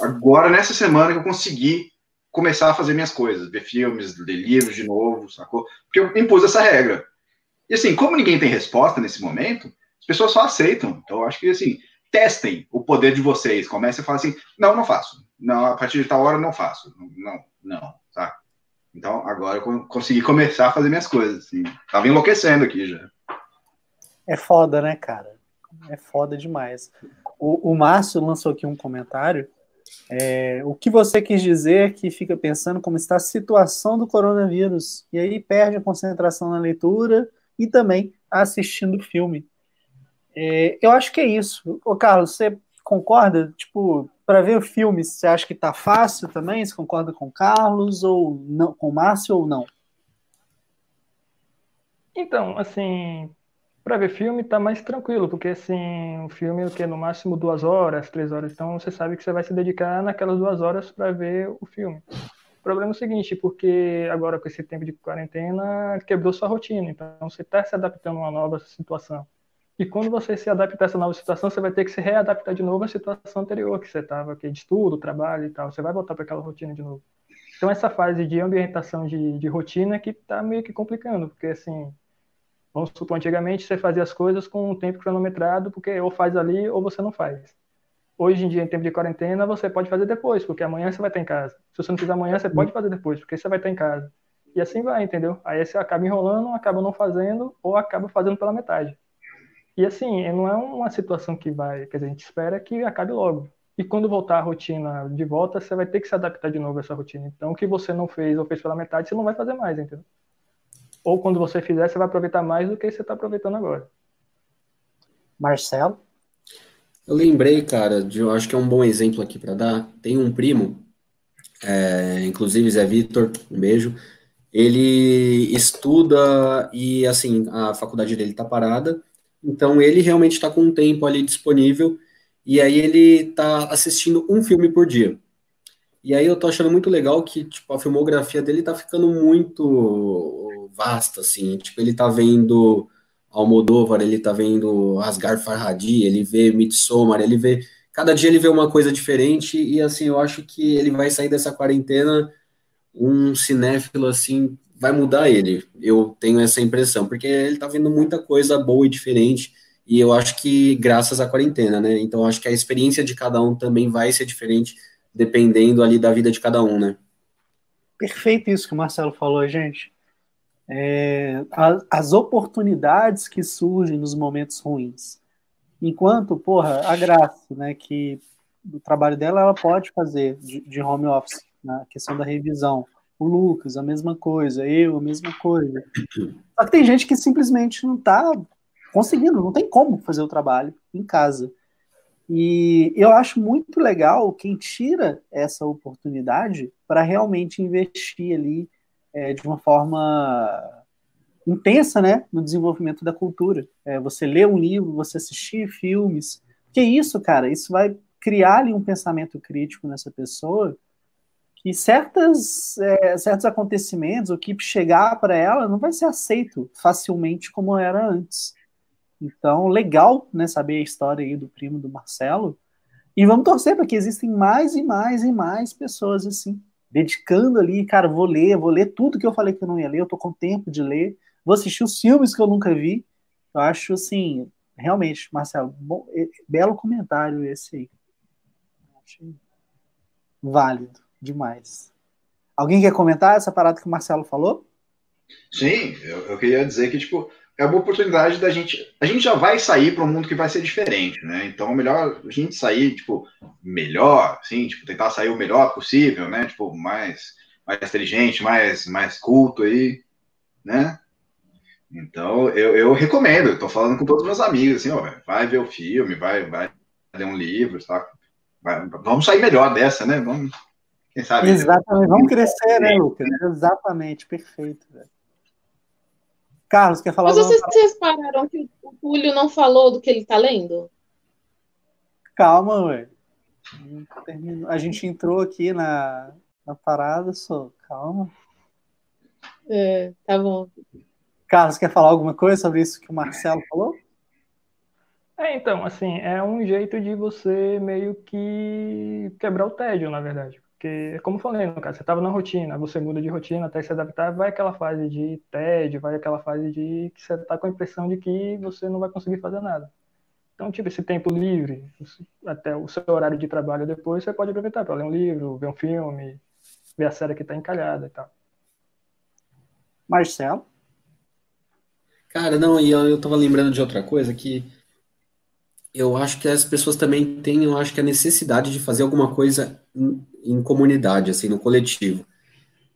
agora nessa semana que eu consegui começar a fazer minhas coisas, ver filmes, ler livros de novo, sacou? Porque eu impus essa regra. E assim, como ninguém tem resposta nesse momento, as pessoas só aceitam. Então, eu acho que assim, testem o poder de vocês. Comecem a falar assim: não, não faço. Não, a partir de tal hora não faço. Não, não, tá? Então, agora eu consegui começar a fazer minhas coisas. Assim. Tava enlouquecendo aqui já. É foda, né, cara? É foda demais. O, o Márcio lançou aqui um comentário. É, o que você quis dizer que fica pensando como está a situação do coronavírus e aí perde a concentração na leitura e também assistindo o filme. É, eu acho que é isso. Ô, Carlos, você concorda? Tipo, para ver o filme, você acha que tá fácil também? Você concorda com o Carlos ou não, com o Márcio ou não? Então, assim, para ver filme tá mais tranquilo, porque assim, o filme é o que no máximo duas horas, três horas, então você sabe que você vai se dedicar naquelas duas horas para ver o filme. O problema é o seguinte, porque agora com esse tempo de quarentena quebrou sua rotina, então você está se adaptando a uma nova situação. E quando você se adaptar a essa nova situação, você vai ter que se readaptar de novo à situação anterior que você estava, é de estudo, trabalho e tal. Você vai voltar para aquela rotina de novo. Então essa fase de ambientação de, de rotina que está meio que complicando, porque assim, vamos supor, antigamente você fazia as coisas com um tempo cronometrado, porque ou faz ali ou você não faz. Hoje em dia, em tempo de quarentena, você pode fazer depois, porque amanhã você vai estar em casa. Se você não fizer amanhã, você pode fazer depois, porque você vai estar em casa. E assim vai, entendeu? Aí você acaba enrolando, acaba não fazendo, ou acaba fazendo pela metade. E assim, não é uma situação que vai, que a gente espera que acabe logo. E quando voltar a rotina de volta, você vai ter que se adaptar de novo a essa rotina. Então, o que você não fez ou fez pela metade, você não vai fazer mais, entendeu? Ou quando você fizer, você vai aproveitar mais do que você está aproveitando agora. Marcelo? Eu lembrei, cara, de, eu acho que é um bom exemplo aqui para dar. Tem um primo, é, inclusive Zé Vitor, um beijo. Ele estuda e, assim, a faculdade dele está parada então ele realmente está com um tempo ali disponível e aí ele está assistindo um filme por dia. E aí eu tô achando muito legal que tipo a filmografia dele tá ficando muito vasta assim, tipo ele tá vendo Almodóvar, ele tá vendo Asghar Farhadi, ele vê Midsommar, ele vê cada dia ele vê uma coisa diferente e assim eu acho que ele vai sair dessa quarentena um cinéfilo assim vai mudar ele. Eu tenho essa impressão, porque ele tá vendo muita coisa boa e diferente, e eu acho que graças à quarentena, né? Então acho que a experiência de cada um também vai ser diferente, dependendo ali da vida de cada um, né? Perfeito isso que o Marcelo falou, gente. É, as oportunidades que surgem nos momentos ruins. Enquanto, porra, a Graça, né, que o trabalho dela ela pode fazer de, de home office, na questão da revisão o Lucas, a mesma coisa, eu, a mesma coisa. Só que tem gente que simplesmente não está conseguindo, não tem como fazer o trabalho em casa. E eu acho muito legal quem tira essa oportunidade para realmente investir ali é, de uma forma intensa, né, no desenvolvimento da cultura. É, você ler um livro, você assistir filmes, que isso, cara, isso vai criar ali um pensamento crítico nessa pessoa que certas, é, certos acontecimentos, o que chegar para ela não vai ser aceito facilmente como era antes. Então, legal né, saber a história aí do primo do Marcelo. E vamos torcer para que existem mais e mais e mais pessoas assim, dedicando ali, cara, vou ler, vou ler tudo que eu falei que eu não ia ler, eu tô com tempo de ler, vou assistir os filmes que eu nunca vi. Eu acho assim, realmente, Marcelo, bom, belo comentário esse aí. Acho válido demais. Alguém quer comentar essa parada que o Marcelo falou? Sim, eu, eu queria dizer que, tipo, é uma oportunidade da gente. A gente já vai sair para um mundo que vai ser diferente, né? Então é melhor a gente sair, tipo, melhor, assim, tipo, tentar sair o melhor possível, né? Tipo, mais, mais inteligente, mais, mais culto aí, né? Então eu, eu recomendo, eu tô falando com todos os meus amigos, assim, ó, vai ver o filme, vai, vai ler um livro, tá? Vai, vamos sair melhor dessa, né? Vamos, quem sabe? Exatamente, vamos crescer, né, Lucas? Exatamente, perfeito. Velho. Carlos, quer falar? Mas vocês repararam que o Túlio não falou do que ele está lendo? Calma, ué. A gente entrou aqui na, na parada, só. Calma. É, tá bom. Carlos, quer falar alguma coisa sobre isso que o Marcelo falou? É, então, assim, é um jeito de você meio que quebrar o tédio, na verdade. Porque, como eu falei, no caso, você estava na rotina, você muda de rotina até se adaptar, vai aquela fase de tédio, vai aquela fase de que você está com a impressão de que você não vai conseguir fazer nada. Então, tipo, esse tempo livre, até o seu horário de trabalho depois, você pode aproveitar para ler um livro, ver um filme, ver a série que está encalhada e tal. Marcelo? Cara, não, e eu, eu tava lembrando de outra coisa que eu acho que as pessoas também têm, eu acho que a necessidade de fazer alguma coisa em, em comunidade, assim, no coletivo.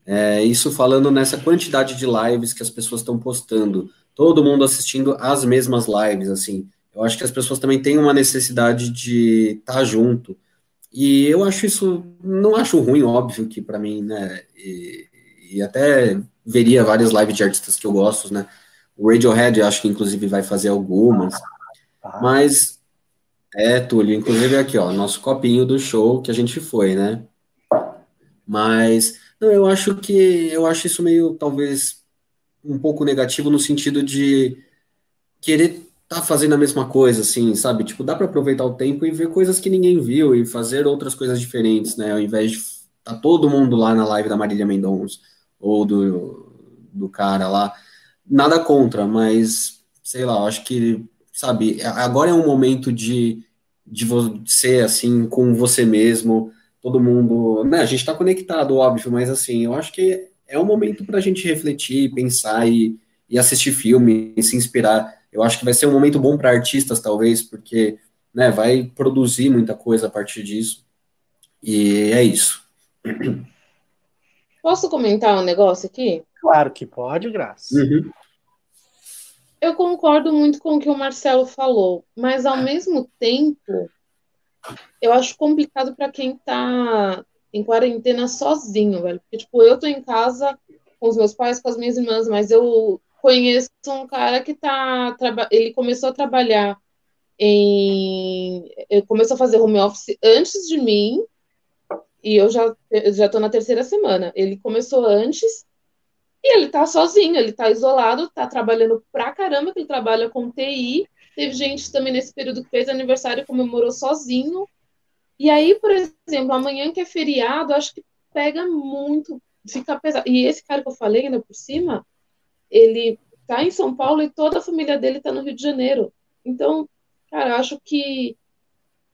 É, isso falando nessa quantidade de lives que as pessoas estão postando, todo mundo assistindo as mesmas lives, assim. Eu acho que as pessoas também têm uma necessidade de estar tá junto. E eu acho isso, não acho ruim, óbvio que para mim, né, e, e, até veria várias lives de artistas que eu gosto, né, o Radiohead acho que inclusive vai fazer algumas, mas, é, Túlio, inclusive aqui, ó, nosso copinho do show que a gente foi, né, mas, não, eu acho que, eu acho isso meio, talvez, um pouco negativo no sentido de querer tá fazendo a mesma coisa, assim, sabe? Tipo, dá para aproveitar o tempo e ver coisas que ninguém viu e fazer outras coisas diferentes, né? Ao invés de tá todo mundo lá na live da Marília Mendonça ou do, do cara lá. Nada contra, mas sei lá, acho que, sabe, agora é um momento de, de ser assim com você mesmo, todo mundo, né? A gente tá conectado, óbvio, mas assim, eu acho que é um momento para a gente refletir, pensar e, e assistir filme, e se inspirar eu acho que vai ser um momento bom para artistas, talvez, porque né, vai produzir muita coisa a partir disso. E é isso. Posso comentar um negócio aqui? Claro que pode, Graça. Uhum. Eu concordo muito com o que o Marcelo falou, mas ao mesmo tempo, eu acho complicado para quem está em quarentena sozinho, velho. Porque, tipo, eu tô em casa com os meus pais, com as minhas irmãs, mas eu conheço um cara que tá. Ele começou a trabalhar em. Começou a fazer home office antes de mim, e eu já, já tô na terceira semana. Ele começou antes e ele tá sozinho, ele tá isolado, tá trabalhando pra caramba, que ele trabalha com TI. Teve gente também nesse período que fez aniversário comemorou sozinho. E aí, por exemplo, amanhã que é feriado, acho que pega muito, fica pesado. E esse cara que eu falei ainda por cima, ele tá em São Paulo e toda a família dele tá no Rio de Janeiro. Então, cara, acho que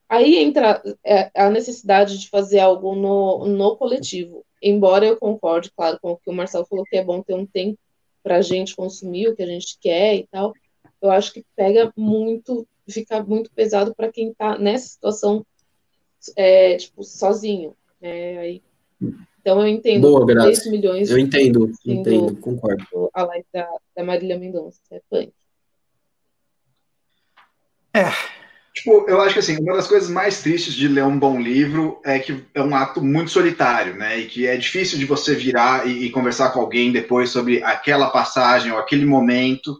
aí entra é, a necessidade de fazer algo no, no coletivo. Embora eu concorde, claro, com o que o Marcelo falou, que é bom ter um tempo para a gente consumir o que a gente quer e tal. Eu acho que pega muito, fica muito pesado para quem está nessa situação, é, tipo, sozinho. É, aí então eu entendo Boa, 3 milhões. Eu entendo, entendo, concordo. A live da, da Marília Mendonça, é punk. É. Tipo, eu acho que assim, uma das coisas mais tristes de ler um bom livro é que é um ato muito solitário, né? E que é difícil de você virar e, e conversar com alguém depois sobre aquela passagem ou aquele momento.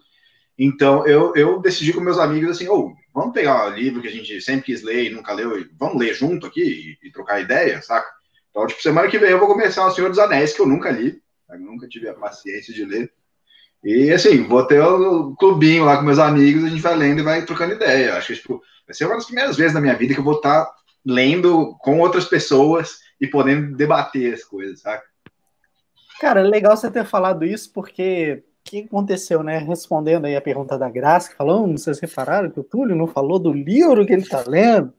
Então, eu, eu decidi com meus amigos assim, ou oh, vamos pegar o livro que a gente sempre quis ler e nunca leu, e vamos ler junto aqui e, e trocar ideia, saca? Então, tipo, semana que vem eu vou começar O Senhor dos Anéis, que eu nunca li, eu nunca tive a paciência de ler. E, assim, vou ter o um clubinho lá com meus amigos, a gente vai lendo e vai trocando ideia. Acho que, tipo, vai ser uma das primeiras vezes na minha vida que eu vou estar lendo com outras pessoas e podendo debater as coisas, sabe? Cara, é legal você ter falado isso, porque o que aconteceu, né? Respondendo aí a pergunta da Graça, que falou, não sei se repararam que o Túlio não falou do livro que ele está lendo.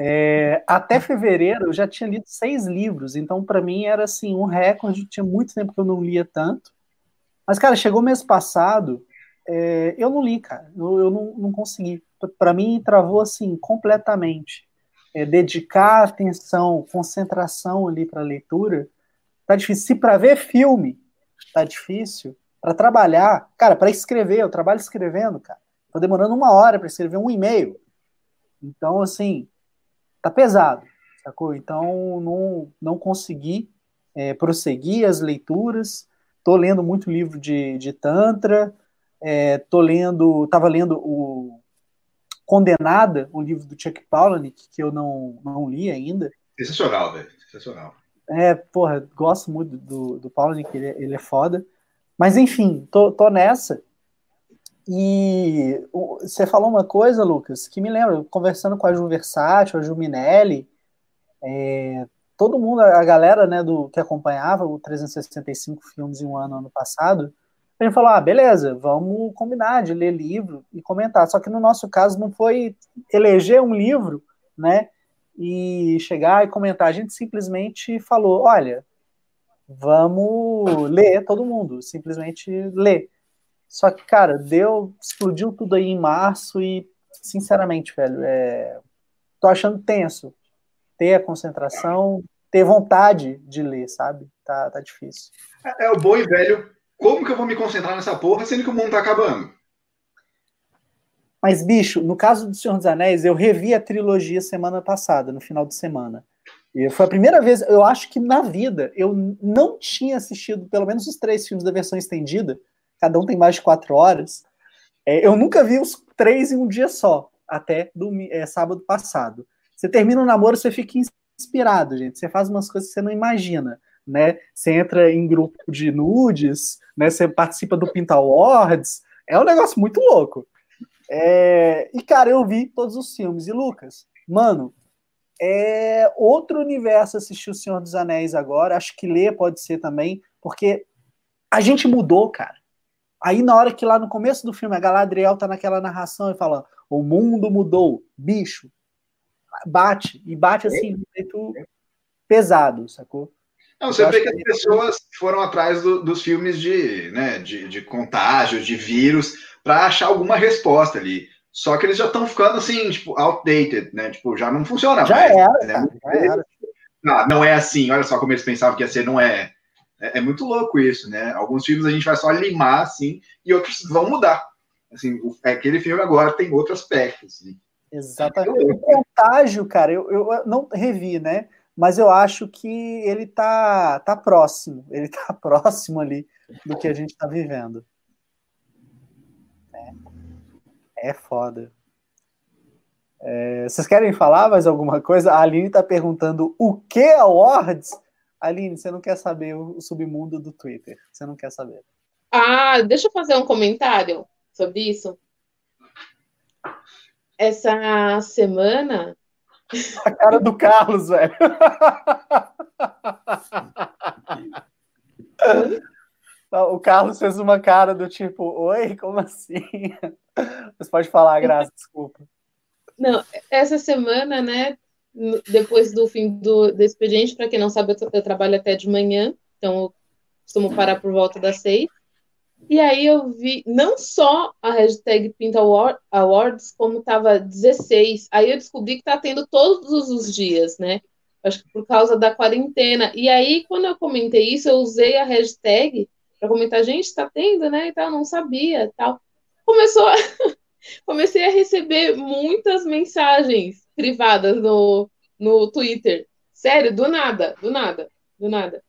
É, até fevereiro eu já tinha lido seis livros, então para mim era assim um recorde. Tinha muito tempo que eu não lia tanto. Mas, cara, chegou mês passado, é, eu não li, cara. Eu, eu não, não consegui. Para mim, travou assim completamente. É, dedicar atenção, concentração ali para leitura, tá difícil. Se para ver filme tá difícil, para trabalhar, cara, para escrever, eu trabalho escrevendo, cara. Tô demorando uma hora para escrever um e-mail. Então, assim, tá pesado, sacou? Então não, não consegui é, prosseguir as leituras. Tô lendo muito livro de, de Tantra, é, tô lendo, tava lendo o Condenada, o livro do Chuck Palahniuk, que eu não, não li ainda. Sensacional, velho. Sensacional. É, porra, gosto muito do, do Palahniuk, ele, é, ele é foda. Mas enfim, tô, tô nessa. E você falou uma coisa, Lucas, que me lembra, conversando com a Ju Versátil, a Ju Minelli, é, todo mundo, a galera né, do, que acompanhava o 365 filmes em um ano, ano passado, a gente falou, ah, beleza, vamos combinar de ler livro e comentar. Só que no nosso caso não foi eleger um livro, né, e chegar e comentar. A gente simplesmente falou, olha, vamos ler todo mundo, simplesmente ler. Só que, cara, deu, explodiu tudo aí em março e, sinceramente, velho, é, tô achando tenso ter a concentração, ter vontade de ler, sabe? Tá, tá difícil. É, é o bom e velho, como que eu vou me concentrar nessa porra sendo que o mundo tá acabando? Mas, bicho, no caso do Senhor dos Anéis, eu revi a trilogia semana passada, no final de semana. E foi a primeira vez, eu acho que na vida, eu não tinha assistido pelo menos os três filmes da versão estendida, cada um tem mais de quatro horas. É, eu nunca vi os três em um dia só, até é, sábado passado. Você termina o um namoro, você fica inspirado, gente. Você faz umas coisas que você não imagina, né? Você entra em grupo de nudes, né? Você participa do Pinta Awards. É um negócio muito louco. É... E, cara, eu vi todos os filmes. E, Lucas, mano, é outro universo assistir O Senhor dos Anéis agora. Acho que ler pode ser também, porque a gente mudou, cara. Aí, na hora que lá no começo do filme a Galadriel tá naquela narração e fala: o mundo mudou, bicho, bate, e bate assim, de jeito pesado, sacou? Não, você vê que, as pessoas foram atrás do, dos filmes de, né, de, de contágio, de vírus, para achar alguma resposta ali. Só que eles já estão ficando assim, tipo, outdated, né? Tipo, já não funciona já mais. Era, né? já era. Não, não é assim, olha só como eles pensavam que ia ser, não é. É, é, muito louco isso, né? Alguns filmes a gente vai só limar, assim, e outros vão mudar. Assim, o, aquele filme agora tem outro aspecto, assim. Exatamente. O contágio, cara, eu, eu não revi, né? Mas eu acho que ele tá, tá próximo. Ele tá [LAUGHS] próximo ali do que a gente tá vivendo. É, é foda. É, vocês querem falar mais alguma coisa? A Aline tá perguntando o que awards? Aline, você não quer saber o submundo do Twitter. Você não quer saber. Ah, deixa eu fazer um comentário sobre isso. Essa semana. A cara do Carlos, velho. O Carlos fez uma cara do tipo, oi, como assim? Você pode falar, Graça, desculpa. Não, essa semana, né, depois do fim do, do expediente, para quem não sabe, eu, eu, trabalho até de manhã, então eu costumo parar por volta das seis. E aí eu vi não só a hashtag Pinta Awards, como estava 16. Aí eu descobri que está tendo todos os dias, né? Acho que por causa da quarentena. E aí, quando eu comentei isso, eu usei a hashtag para comentar, gente, está tendo, né? E tal, não sabia, tal. Começou a... [LAUGHS] Comecei a receber muitas mensagens privadas no, no Twitter. Sério, do nada, do nada, do nada.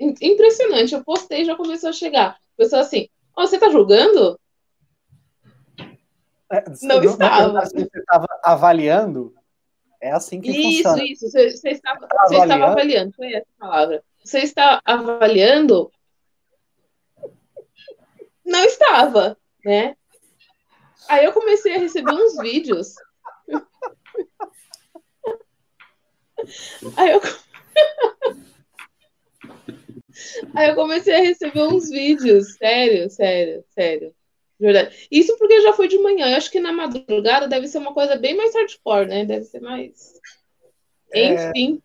Impressionante, eu postei e já começou a chegar. Pessoa assim, oh, você tá julgando? É, não, não estava. Você estava avaliando? É assim que isso, funciona. Isso, isso. Você, estava, tá você estava avaliando, foi essa palavra. Você está avaliando? Não estava, né? Aí eu comecei a receber uns vídeos. Aí eu... [LAUGHS] Aí eu comecei a receber uns vídeos, sério, sério, sério. Verdade. Isso porque já foi de manhã. Eu acho que na madrugada deve ser uma coisa bem mais hardcore, né? Deve ser mais. É, Enfim.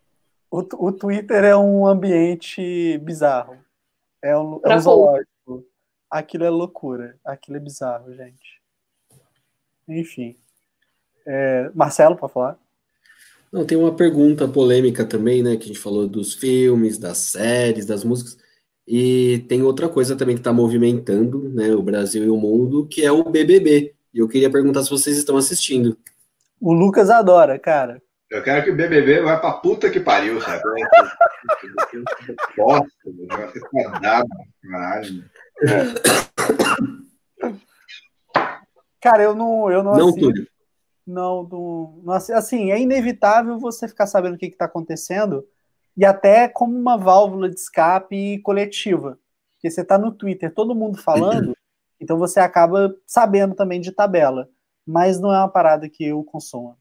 O, o Twitter é um ambiente bizarro. É um, é um zoológico. Aquilo é loucura. Aquilo é bizarro, gente. Enfim. É, Marcelo, para falar? Não, tem uma pergunta polêmica também, né? Que a gente falou dos filmes, das séries, das músicas. E tem outra coisa também que está movimentando né, o Brasil e o mundo, que é o BBB. E eu queria perguntar se vocês estão assistindo. O Lucas adora, cara. Eu quero que o BBB vá pra puta que pariu, sabe? Bosta, vai ser fodado, caralho. Cara, eu não, eu não, não assisto. Não, não, não, assim, é inevitável você ficar sabendo o que está acontecendo e até como uma válvula de escape coletiva. Porque você está no Twitter, todo mundo falando, [CLEARS THROAT] Então você acaba sabendo também de tabela, mas não é uma parada que eu consumo.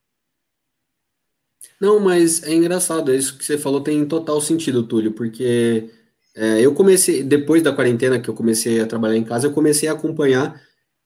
Não, mas é engraçado, isso que você falou tem total sentido, Túlio, porque é, eu comecei, depois da quarentena que eu comecei a trabalhar em casa, eu comecei a acompanhar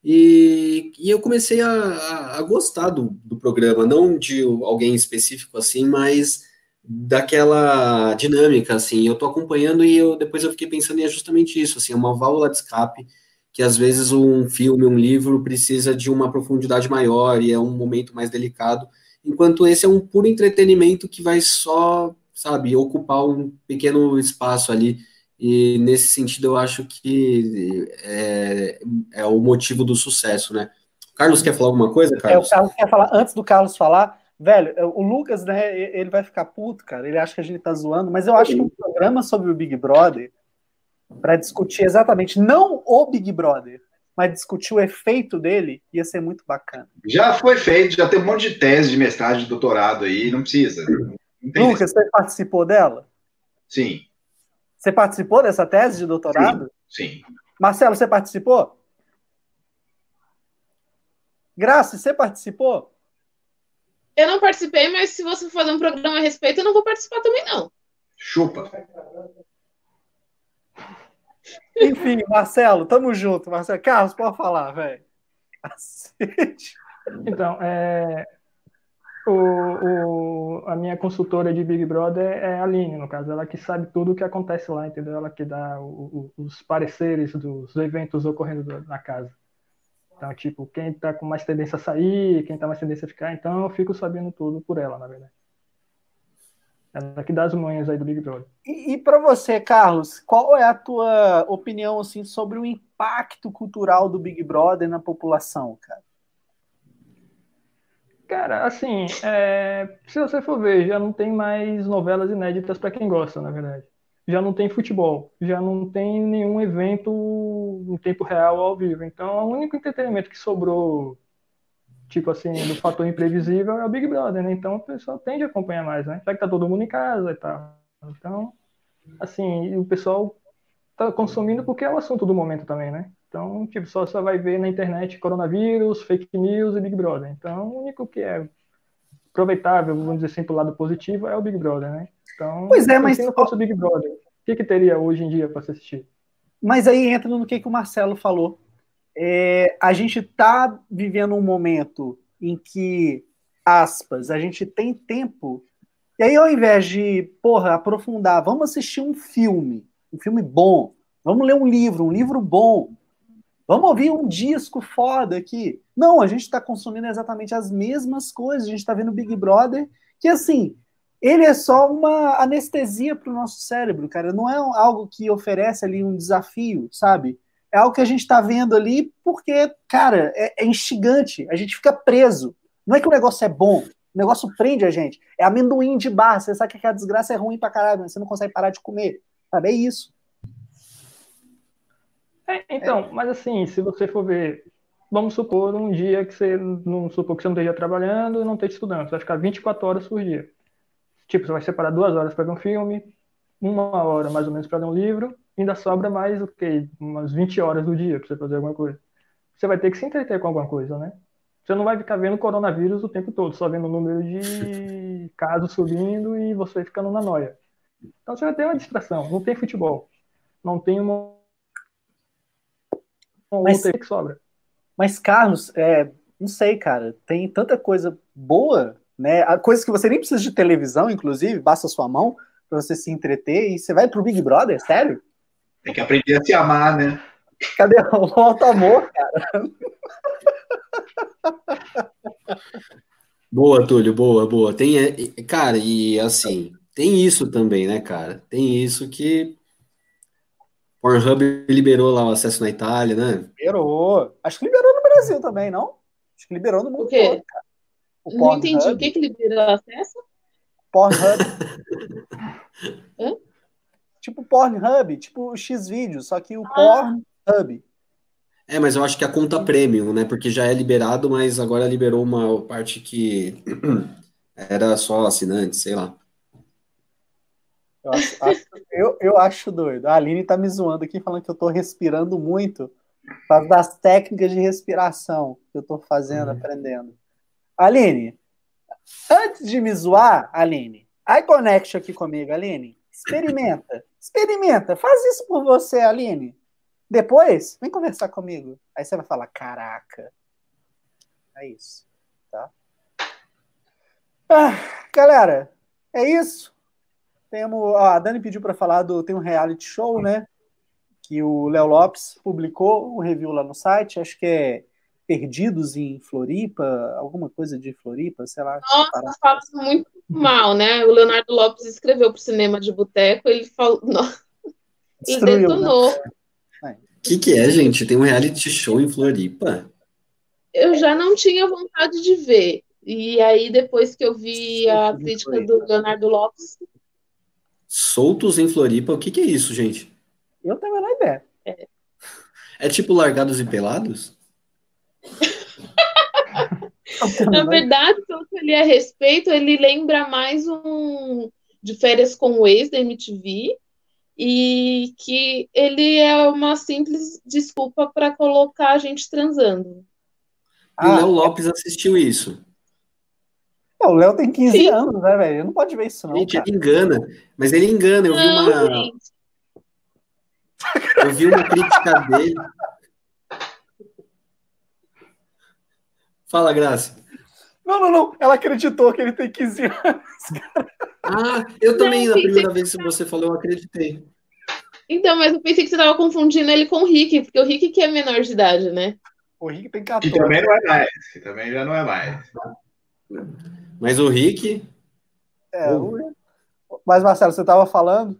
e, e eu comecei a, a, a gostar do, do, programa, não de alguém específico assim, mas daquela dinâmica, assim, eu tô acompanhando e eu depois eu fiquei pensando em é justamente isso, assim, é uma válvula de escape que às vezes um filme, um livro precisa de uma profundidade maior e é um momento mais delicado, enquanto esse é um puro entretenimento que vai só, sabe, ocupar um pequeno espaço ali, e nesse sentido eu acho que é, é o motivo do sucesso, né? Carlos quer falar alguma coisa, Carlos? É, o Carlos quer falar, antes do Carlos falar, velho, o Lucas, né, ele vai ficar puto, cara, ele acha que a gente tá zoando, mas eu acho que um programa sobre o Big Brother, para discutir exatamente, não o Big Brother, mas discutir o efeito dele ia ser muito bacana. Já foi feito, já tem um monte de tese de mestrado, de doutorado aí, não precisa. Não Lucas, você participou dela? Sim. Você participou dessa tese de doutorado? Sim. sim. Marcelo, você participou? Graça, você participou? Eu não participei, mas se você fazer um programa a respeito, eu não vou participar também, não. Chupa. Enfim, Marcelo, tamo junto, Marcelo. Carlos, pode falar, velho. Então, é, o, o, a minha consultora de Big Brother é a Aline, no caso, ela que sabe tudo o que acontece lá, entendeu? Ela que dá o, os pareceres dos eventos ocorrendo na casa. Então, tipo, quem tá com mais tendência a sair, quem tá mais tendência a ficar, então eu fico sabendo tudo por ela, na verdade. Ela que dá as manhas aí do Big Brother. E, e para você, Carlos, qual é a tua opinião assim sobre o impacto cultural do Big Brother na população, cara? Cara, assim, é, se você for ver, já não tem mais novelas inéditas para quem gosta, na verdade. Já não tem futebol, já não tem nenhum evento em tempo real ao vivo. Então, o único entretenimento que sobrou, tipo assim, do fator imprevisível é o Big Brother, né? Então, o pessoal tende a acompanhar mais, né? Já que tá todo mundo em casa e tal. Então, assim, o pessoal tá consumindo porque é o assunto do momento também, né? Então, tipo, só você vai ver na internet coronavírus, fake news e Big Brother. Então, o único que é aproveitável, vamos dizer assim, pro lado positivo, é o Big Brother, né? Então, pois é, mas se não fosse o Big Brother, o que, que teria hoje em dia para se assistir? Mas aí entra no que, que o Marcelo falou. É, a gente está vivendo um momento em que, aspas, a gente tem tempo. E aí, ao invés de, porra, aprofundar, vamos assistir um filme, um filme bom, vamos ler um livro, um livro bom, Vamos ouvir um disco foda aqui. Não, a gente está consumindo exatamente as mesmas coisas. A gente está vendo Big Brother, que assim, ele é só uma anestesia para o nosso cérebro, cara. Não é algo que oferece ali um desafio, sabe? É algo que a gente está vendo ali porque, cara, é, é instigante. A gente fica preso. Não é que o negócio é bom, o negócio prende a gente. É amendoim de bar. Você sabe que aquela desgraça é ruim pra caralho, você não consegue parar de comer. Sabe? É isso. É, então, é. mas assim, se você for ver, vamos supor um dia que você não supor que você não esteja trabalhando e não esteja estudando, você vai ficar 24 horas por dia. Tipo, você vai separar duas horas para ver um filme, uma hora mais ou menos para ler um livro, ainda sobra mais o quê? Umas 20 horas do dia para você fazer alguma coisa. Você vai ter que se entreter com alguma coisa, né? Você não vai ficar vendo coronavírus o tempo todo, só vendo o número de [LAUGHS] casos subindo e você ficando na noia. Então você vai ter uma distração. Não tem futebol. Não tem uma mas, que sobra. Mas, Carlos, é, não sei, cara, tem tanta coisa boa, né? Coisas que você nem precisa de televisão, inclusive, basta a sua mão para você se entreter e você vai pro Big Brother, sério? Tem que aprender a se amar, né? Cadê o alto amor, cara? Boa, Túlio, boa, boa. Tem, é, cara, e assim, tem isso também, né, cara? Tem isso que Pornhub liberou lá o acesso na Itália, né? Liberou. Acho que liberou no Brasil também, não? Acho que liberou no mundo o quê? todo, cara. O não entendi. O que que liberou acesso? Pornhub. [LAUGHS] Hã? Tipo Pornhub, tipo o X-Vídeos, só que o ah. Pornhub. É, mas eu acho que a conta premium, né? Porque já é liberado, mas agora liberou uma parte que [CLEARS THROAT] era só assinante, sei lá. Eu acho, eu, eu acho doido. A Aline tá me zoando aqui, falando que eu tô respirando muito. Por causa das técnicas de respiração que eu tô fazendo, Uhum. aprendendo. Aline, antes de me zoar, Aline, eye connection aqui comigo, Aline. Experimenta. Experimenta. Faz isso por você, Aline. Depois, vem conversar comigo. Aí você vai falar, caraca. É isso. Tá? Ah, galera, é isso. Temos, ó, a Dani pediu para falar do tem um reality show, né? Que o Léo Lopes publicou um review lá no site, acho que é Perdidos em Floripa, alguma coisa de Floripa, sei lá. Nossa, fala muito mal, né? O Leonardo Lopes escreveu para o cinema de boteco, ele falou. [LAUGHS] Nossa, ele né? detonou. O que, que é, gente? Tem um reality show em Floripa? Eu já não tinha vontade de ver. E aí, depois que eu vi a crítica do Leonardo Lopes, Soltos em Floripa? O que, que é isso, gente? Eu tenho a menor ideia. É tipo Largados e Pelados? [LAUGHS] Na verdade, que eu li a respeito, ele lembra mais um de férias com o ex da MTV. E que ele é uma simples desculpa para colocar a gente transando. E o Ah, Léo Lopes assistiu isso. É, o Léo tem 15 Sim. anos, né, velho? Ele não pode ver isso, não, Gente, cara. ele engana. Mas ele engana. Eu vi uma, gente. eu vi uma crítica dele. Fala, Graça. Não, não, não. Ela acreditou que ele tem 15 anos. Ah, eu também, Não, na primeira que- vez que você falou, eu acreditei. Então, mas eu pensei que você estava confundindo ele com o Rick, porque o Rick que é menor de idade, né? O Rick tem Que 14. também não é mais. Que também já não é mais. Mas o Rick, É, o- Mas, Marcelo, você tava falando?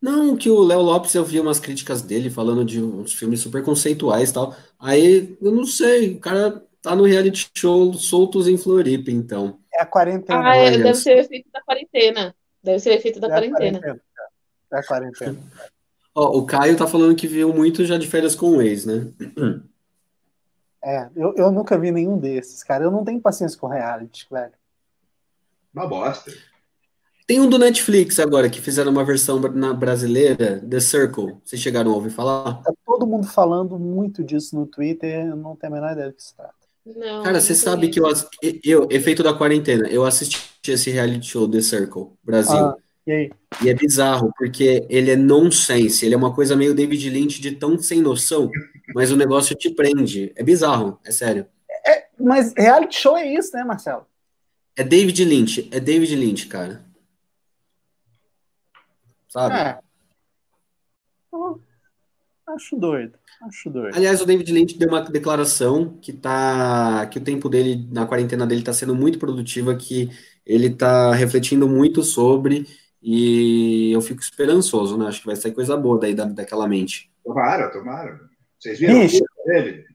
Não, que o Léo Lopes eu vi umas críticas dele falando de uns filmes super conceituais e tal. Aí, eu não sei, o cara tá no reality show Soltos em Floripa, então. É a quarentena. Ah, é, deve ser o efeito da quarentena. Deve ser o efeito da É a quarentena. É a quarentena. Ó, o Caio tá falando que viu muito já de férias com o ex, né? É, eu, eu nunca vi nenhum desses, cara. Eu não tenho paciência com reality, velho. Uma bosta. Tem um do Netflix agora, que fizeram uma versão na brasileira, The Circle. Vocês chegaram a ouvir falar? Tá todo mundo falando muito disso no Twitter, eu não tenho a menor ideia do que se trata. Não, Cara, você sabe que eu, eu, efeito da quarentena, eu assisti esse reality show The Circle, Brasil. Ah, e aí? E é bizarro, porque ele é nonsense, ele é uma coisa meio David Lynch de tão sem noção, mas o negócio te prende. É bizarro, é sério. Mas reality show é isso, né, Marcelo? É David Lynch, é David Lynch, cara. Sabe? É. Eu acho doido. Acho doido. Aliás, o David Lynch deu uma declaração que tá, que o tempo dele na quarentena dele está sendo muito produtiva, que ele está refletindo muito sobre, e eu fico esperançoso, né? Acho que vai sair coisa boa daí da, daquela mente. Tomara, tomara. Vocês viram Ixi. o curta dele?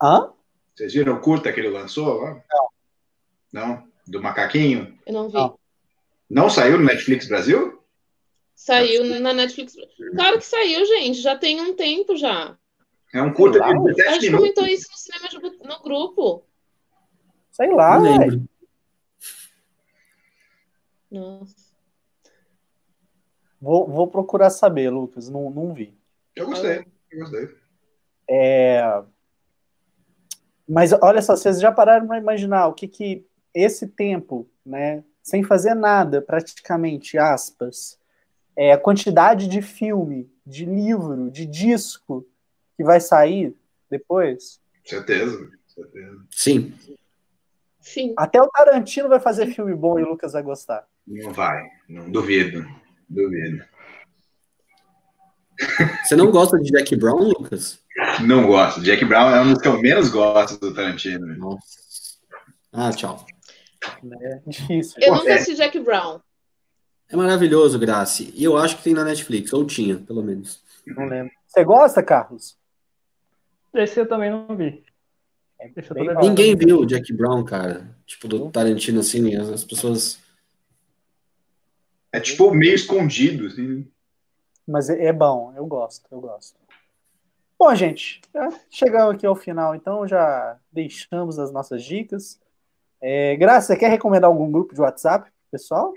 Hã? Vocês viram o curta que ele lançou? lá? Não. Do macaquinho? Eu não vi. Não. Não saiu no Netflix Brasil? Saiu na Netflix. Claro que saiu, gente. Já tem um tempo já. É um curta de A 17 gente minutos. comentou isso no cinema de no grupo. Sei lá, Não. Nossa. Vou, vou procurar saber, Lucas. Não, não vi. Eu gostei, eu gostei. É... Mas olha só, vocês já pararam para imaginar o que que esse tempo, né, sem fazer nada, praticamente, aspas, é a quantidade de filme, de livro, de disco que vai sair depois? Certeza, certeza. Sim. Sim. Até o Tarantino vai fazer filme bom e o Lucas vai gostar. Não vai, não duvido, duvido. Você não gosta de Jack Brown, Lucas? Não gosto. Jack Brown é um dos que eu menos gosto do Tarantino. Nossa. Ah, tchau. É difícil. Eu nunca é. assisti Jack Brown. É maravilhoso, Grace. E eu acho que tem na Netflix, ou tinha, pelo menos. Não lembro. Você gosta, Carlos? Esse eu também não vi. Bom. Ninguém viu o Jack Brown, cara. Tipo, do Tarantino, assim, as, as pessoas. É tipo meio escondido, assim. Mas é é bom, eu gosto, eu gosto. Bom, gente, chegamos aqui ao final, então já deixamos as nossas dicas. É, Graça, você quer recomendar algum grupo de WhatsApp, pessoal?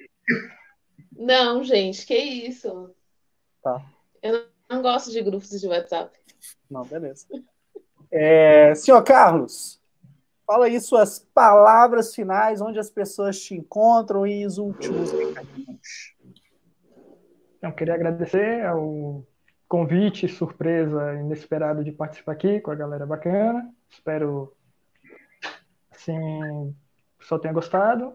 Não, gente, que isso? Tá. Eu Não gosto de grupos de WhatsApp. Não, beleza. É, senhor Carlos, fala aí suas palavras finais, onde as pessoas te encontram e os últimos recadinhos. Então, queria agradecer ao convite, surpresa, inesperado de participar aqui com a galera bacana. Espero, assim, o pessoal tenha gostado.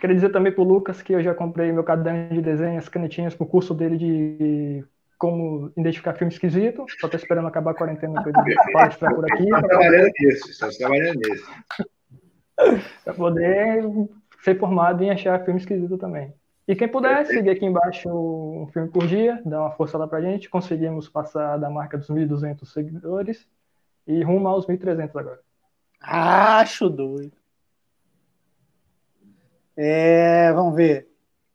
Queria dizer também para o Lucas que eu já comprei meu caderno de desenho, as canetinhas para o curso dele de como identificar filme esquisito. Só estou esperando acabar a quarentena para ele [LAUGHS] palestrar por aqui. Estamos trabalhando nisso, [LAUGHS] estamos trabalhando nisso. Para poder ser formado em achar filme esquisito também. E quem puder, seguir aqui embaixo um filme por dia, dá uma força lá pra gente. Conseguimos passar da marca dos 1.200 seguidores e rumo aos 1.300 agora. Acho doido. É, vamos ver.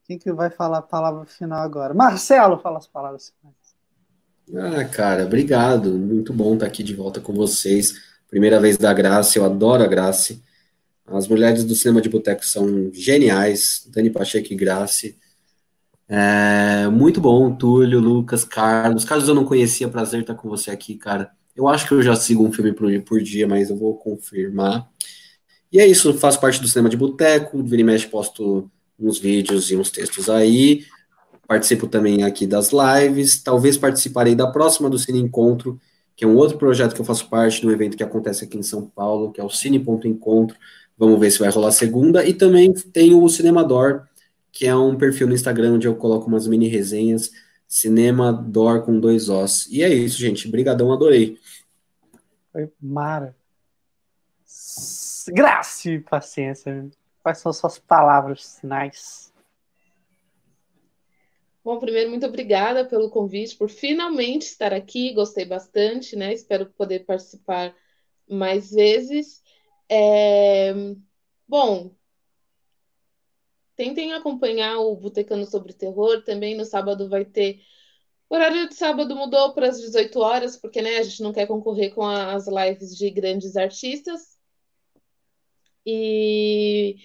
Quem que vai falar a palavra final agora? Marcelo, fala as palavras finais. Ah, cara, obrigado. Muito bom estar aqui de volta com vocês. Primeira vez da Graça, eu adoro a Graça. As mulheres do cinema de boteco são geniais. Dani Pacheco e Grace. É, muito bom, Túlio, Lucas, Carlos. Carlos, eu não conhecia, prazer estar com você aqui, cara. Eu acho que eu já sigo um filme por, por dia, mas eu vou confirmar. E é isso, faço parte do cinema de boteco, vira e mexe, posto uns vídeos e uns textos aí. Participo também aqui das lives. Talvez participarei da próxima do Cine Encontro, que é um outro projeto que eu faço parte de um evento que acontece aqui em São Paulo, que é o Cine Encontro. Vamos ver se vai rolar segunda. E também tem o Cinemador, que é um perfil no Instagram onde eu coloco umas mini resenhas. Cinema Dor com dois Os. E é isso, gente. Brigadão, adorei. Foi mara. Graça e paciência. Quais são suas palavras sinais? Bom, primeiro, muito obrigada pelo convite, por finalmente estar aqui. Gostei bastante, né? Espero poder participar mais vezes. É... Bom, tentem acompanhar o Botecano sobre Terror. Também no sábado vai ter. O horário de sábado mudou para as 18 horas, porque né, a gente não quer concorrer com as lives de grandes artistas. E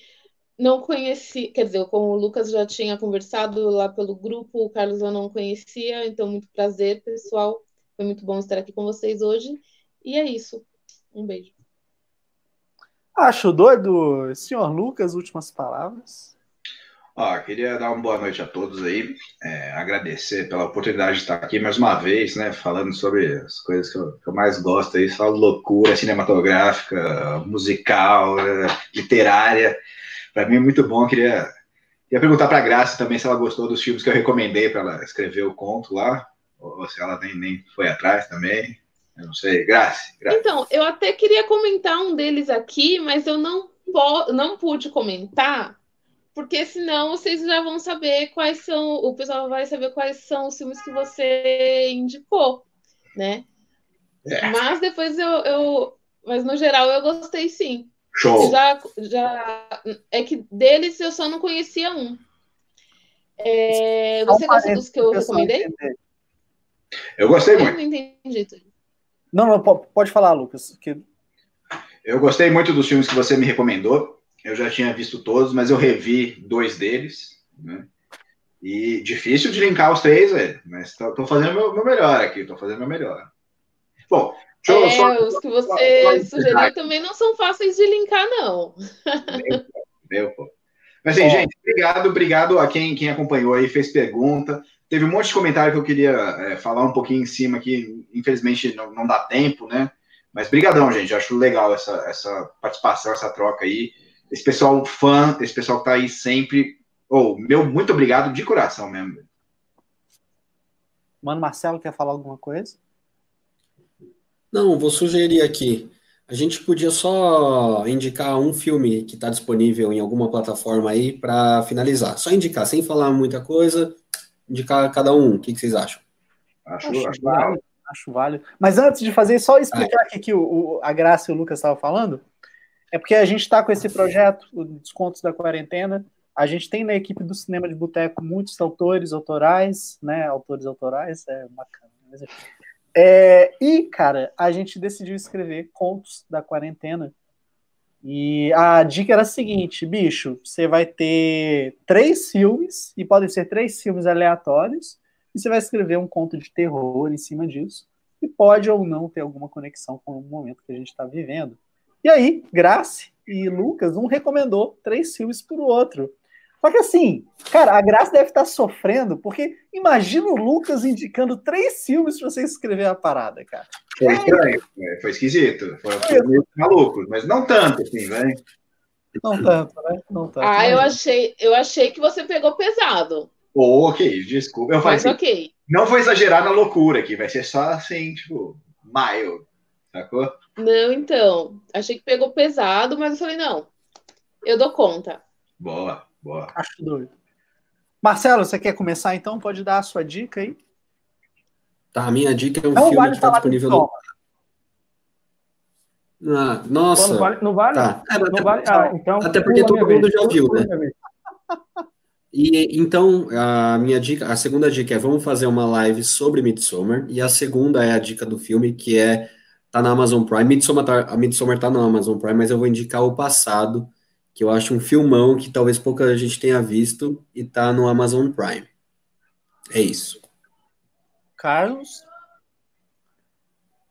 não conheci, quer dizer, com o Lucas já tinha conversado lá pelo grupo, o Carlos eu não conhecia, então muito prazer, pessoal. Foi muito bom estar aqui com vocês hoje. E é isso. Um beijo. Acho doido, senhor Lucas, últimas palavras. Ó, queria dar uma boa noite a todos aí, é, agradecer pela oportunidade de estar aqui mais uma vez, né, falando sobre as coisas que eu, que eu mais gosto aí, só loucura cinematográfica, musical, é, literária. Para mim é muito bom, queria, queria perguntar para a Graça também se ela gostou dos filmes que eu recomendei para ela escrever o conto lá, ou se ela nem, nem foi atrás também. Eu não sei, Graça, Graça. Então, eu até queria comentar um deles aqui, mas eu não, não pude comentar, porque senão vocês já vão saber quais são, o pessoal vai saber quais são os filmes que você indicou, né? É. Mas depois eu, eu, mas no geral eu gostei sim. Show. Já, já, é que deles eu só não conhecia um. É, você gostou dos que eu recomendei? Eu gostei muito. Eu não entendi. Não, não, pode falar, Lucas. Que... Eu gostei muito dos filmes que você me recomendou. Eu já tinha visto todos, mas eu revi dois deles. Né? E difícil de linkar os três, velho. Mas tô, tô fazendo meu, meu melhor aqui, tô fazendo meu melhor. Bom, deixa é, só, os que você só, sugeriu também não são fáceis de linkar, não. Meu, meu pô. Mas assim, gente, obrigado, obrigado a quem, quem acompanhou aí, fez pergunta. Teve um monte de comentário que eu queria é, falar um pouquinho em cima que, infelizmente, não, não dá tempo, né? Mas brigadão, gente. Acho legal essa, essa participação, essa troca aí. Esse pessoal fã, esse pessoal que tá aí sempre. Ou, oh, meu, muito obrigado de coração mesmo. Mano, Marcelo, quer falar alguma coisa? Não, vou sugerir aqui. A gente podia só indicar um filme que está disponível em alguma plataforma aí para finalizar. Só indicar, sem falar muita coisa, indicar cada um. O que, que vocês acham? Acho, acho, acho válido, acho válido. Mas antes de fazer, só explicar aqui que o, o, a Graça e o Lucas estavam falando. É porque a gente está com esse projeto, o Descontos da Quarentena. A gente tem na equipe do Cinema de Boteco muitos autores autorais, né? Autores autorais, é bacana. Mas... É, e, cara, a gente decidiu escrever contos da quarentena e a dica era a seguinte, bicho, você vai ter três filmes, e podem ser três filmes aleatórios, e você vai escrever um conto de terror em cima disso, e pode ou não ter alguma conexão com o momento que a gente está vivendo. E aí, Grace e Lucas, um recomendou três filmes para o outro. Só que assim, cara, a Graça deve estar sofrendo, porque imagina o Lucas indicando três filmes para você escrever a parada, cara. Foi estranho, é, foi esquisito, foi, foi meio maluco, mas não tanto, assim, né? Não tanto, né? Não tanto. Ah, eu achei, eu achei que você pegou pesado. Oh, ok, desculpa. Eu mas assim, ok. Não vou exagerar na loucura aqui, vai ser só assim, tipo, mild, sacou? Não, então. Achei que pegou pesado, mas eu falei, não, eu dou conta. Boa, boa. Acho doido. Marcelo, você quer começar então? Pode dar a sua dica aí? Tá, a minha dica é um não filme vale que está disponível no. Ah, nossa. não vale? Não vale? Tá. É, não vale? Ah, então, até porque todo mundo já viu, né? E então, a minha dica, a segunda dica é vamos fazer uma live sobre Midsommar, e a segunda é a dica do filme, que é tá na Amazon Prime. Midsommar tá, a Midsommar tá na Amazon Prime, mas eu vou indicar o passado, que eu acho um filmão que talvez pouca gente tenha visto e tá no Amazon Prime. É isso. Carlos?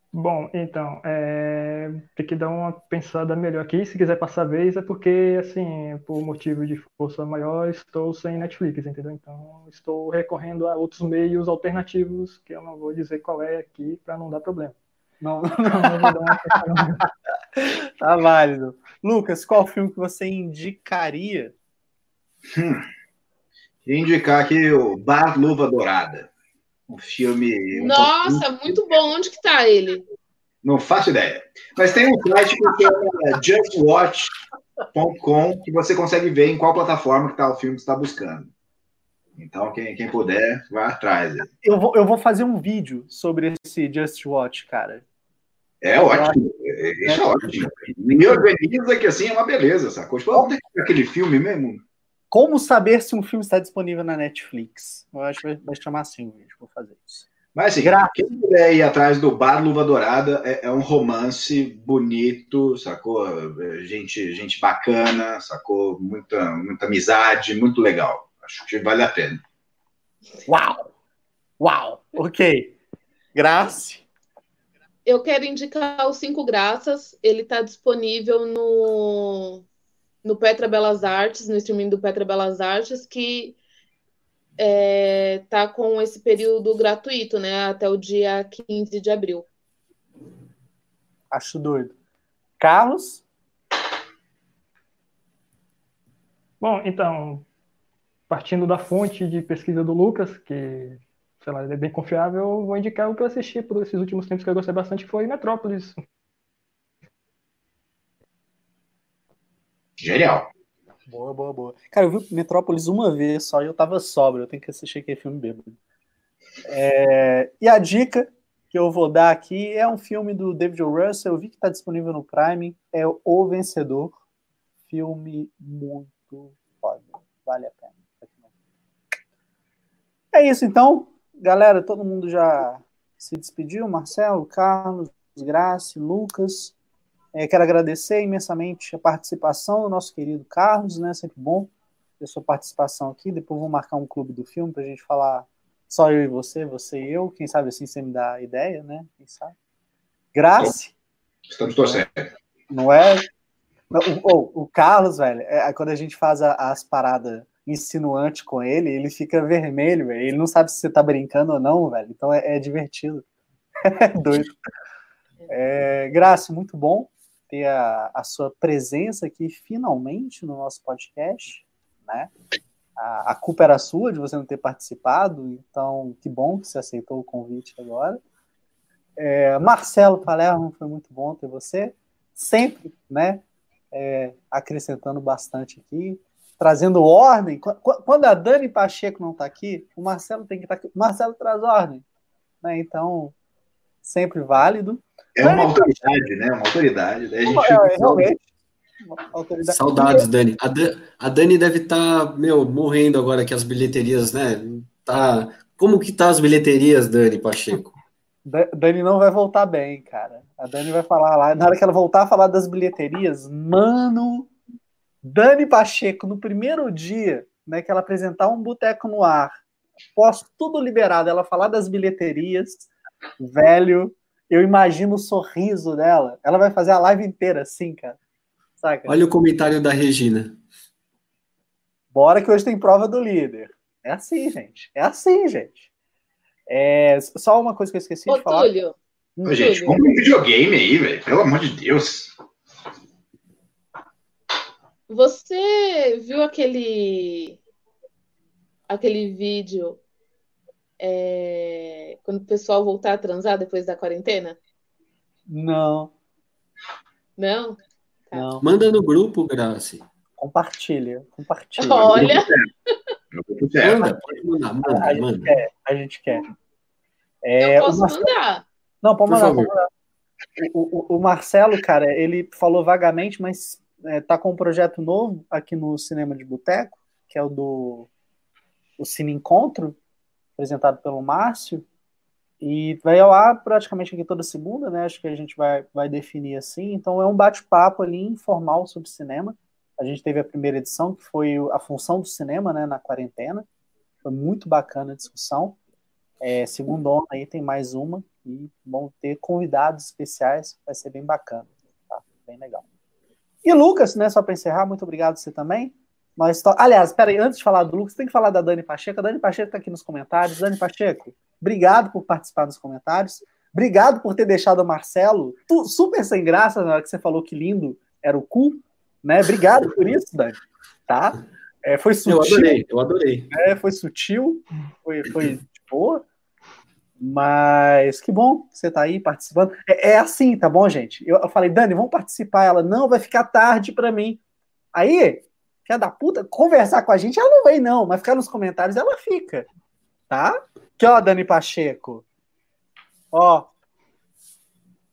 Bom, então, é, tem que dar uma pensada melhor aqui. Se quiser passar a vez, é porque, assim, por motivo de força maior, estou sem Netflix, entendeu? Então, estou recorrendo a outros meios alternativos, que eu não vou dizer qual é aqui, para não dar problema. Não, [LAUGHS] não, não [LAUGHS] Tá válido. Lucas, qual filme que você indicaria? Hum, indicar aqui o Bar Luva Dourada. Um filme. Um Nossa, pouquinho... muito bom. Onde que tá ele? Não faço ideia. Mas tem um site que é justwatch.com que você consegue ver em qual plataforma que tá o filme que está buscando. Então, quem, quem puder, vai atrás. Eu vou, eu vou fazer um vídeo sobre esse Just Watch, cara. É ótimo. É, isso é, é ótimo. Me organiza que assim é uma beleza, sacou? Tipo, vamos ter aquele filme mesmo. Como saber se um filme está disponível na Netflix? Eu acho que vai chamar assim o vídeo, vou fazer isso. Mas assim, Gra quem puder ir atrás do Bar Luva Dourada é, é, um romance bonito, sacou? Gente, gente bacana, sacou? Muita, muita amizade, muito legal. Acho que vale a pena. Uau! Uau! Ok. Graça. Eu quero indicar os Cinco Graças. Ele está disponível no, no Petra Belas Artes, no streaming do Petra Belas Artes, que é, tá com esse período gratuito, né? Até o dia 15 de abril. Acho doido. Carlos? Bom, então, partindo da fonte de pesquisa do Lucas, que sei lá, é bem confiável, vou indicar o que eu assisti por esses últimos tempos que eu gostei bastante, que foi Metrópolis. Genial. Boa, boa, boa. Cara, eu vi Metrópolis uma vez só e eu tava sóbrio, eu tenho que assistir aquele filme bêbado. É... E a dica que eu vou dar aqui é um filme do David o. Russell, eu vi que está disponível no Prime, é O Vencedor. Filme muito foda, vale a pena. É isso então, galera. Todo mundo já se despediu. Marcelo, Carlos, Grace, Lucas. É, quero agradecer imensamente a participação do nosso querido Carlos, né? Sempre bom ter sua participação aqui. Depois vou marcar um clube do filme para a gente falar só eu e você, você e eu. Quem sabe assim você me dá ideia, né? Quem sabe? Grace. Estamos torcendo. Não é? O, o, o Carlos, velho, é, quando a gente faz a, as paradas insinuante com ele, ele fica vermelho, velho. Ele não sabe se você tá brincando ou não, velho. Então é, é divertido. [LAUGHS] É doido. É, Graça, muito bom ter a, a, sua presença aqui finalmente no nosso podcast, né? A, a, culpa era sua de você não ter participado, então que bom que você aceitou o convite agora. É, Marcelo Palermo, foi muito bom ter você, sempre, né? É, acrescentando bastante aqui trazendo ordem. Quando a Dani Pacheco não está aqui, o Marcelo tem que estar tá aqui. O Marcelo traz ordem. Né? Então, sempre válido. É uma Dani autoridade, né? Uma autoridade. Né? A gente é, realmente. Autoridade. Saudades, Dani. A, a Dani deve estar, tá, meu, morrendo agora que as bilheterias, né? Tá... Como que tá as bilheterias, Dani Pacheco? [LAUGHS] Dani não vai voltar bem, cara. A Dani vai falar lá. Na hora que ela voltar a falar das bilheterias, mano, Dani Pacheco, no primeiro dia né, que ela apresentar um boteco no ar, posto tudo liberado, ela falar das bilheterias, velho, eu imagino o sorriso dela. Ela vai fazer a live inteira assim, cara. Saca? Olha o comentário da Regina. Bora que hoje tem prova do líder. É assim, gente. É assim, gente. É, só uma coisa que eu esqueci Ô, de falar. Túlio. Ô, gente, compra um videogame aí, velho. Pelo amor de Deus. Você viu aquele aquele vídeo é, quando o pessoal voltar a transar depois da quarentena? Não. Não? Tá. Não. Manda no grupo, Grace. Compartilha, compartilha. Olha. Manda, pode mandar, manda, a manda. Gente quer, a gente quer. É, Eu posso Marcelo... mandar. Não, pode mandar, pode mandar. O, o, o, Marcelo, cara, ele falou vagamente, mas é, tá com um projeto novo aqui no Cinema de Boteco, que é o do o Cine Encontro, apresentado pelo Márcio, e vai ao ar praticamente aqui toda segunda, né? Acho que a gente vai, vai definir assim. Então é um bate-papo ali informal sobre cinema. A gente teve a primeira edição, que foi a função do cinema, né, na quarentena. Foi muito bacana a discussão. É, segunda aí tem mais uma e vão ter convidados especiais, vai ser bem bacana, tá? Bem legal. E Lucas, né, só para encerrar, muito obrigado você também. Mas, aliás, peraí, antes de falar do Lucas, tem que falar da Dani Pacheco. A Dani Pacheco está aqui nos comentários. Dani Pacheco, obrigado por participar dos comentários. Obrigado por ter deixado o Marcelo tu, super sem graça na hora que você falou que lindo era o cu. Né? Obrigado por isso, Dani. Tá? É, foi sutil. Eu adorei, eu adorei. É, foi sutil, foi, foi de boa. Mas que bom que você está aí participando. É, é, assim, tá bom, gente? Eu, eu falei, Dani, vamos participar. Ela, não, vai ficar tarde para mim. Aí, filha da puta, conversar com a gente, ela não vem, não, mas ficar nos comentários ela fica. Tá? Que ó, Dani Pacheco. Ó.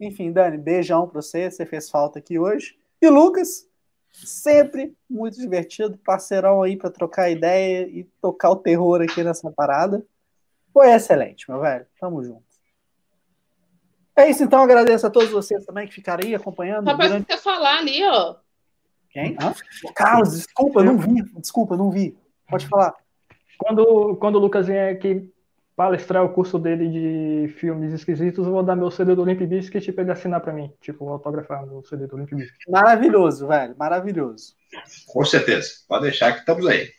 Enfim, Dani, beijão pra você. Você fez falta aqui hoje. E Lucas, sempre muito divertido, parceirão aí para trocar ideia e tocar o terror aqui nessa parada. Foi excelente, meu velho. Tamo junto. É isso, então. Agradeço a todos vocês também que ficaram aí acompanhando. Rapaz, durante... quer falar ali, ó. Quem? Hã? Carlos, desculpa, não vi. Desculpa, não vi. Pode falar. Quando, quando o Lucas vier aqui palestrar o curso dele de filmes esquisitos, eu vou dar meu CD do Limp Bizkit para ele assinar para mim. Tipo, autografar meu CD do Limp Bizkit. Maravilhoso, velho. Maravilhoso. Com certeza. Pode deixar que estamos aí.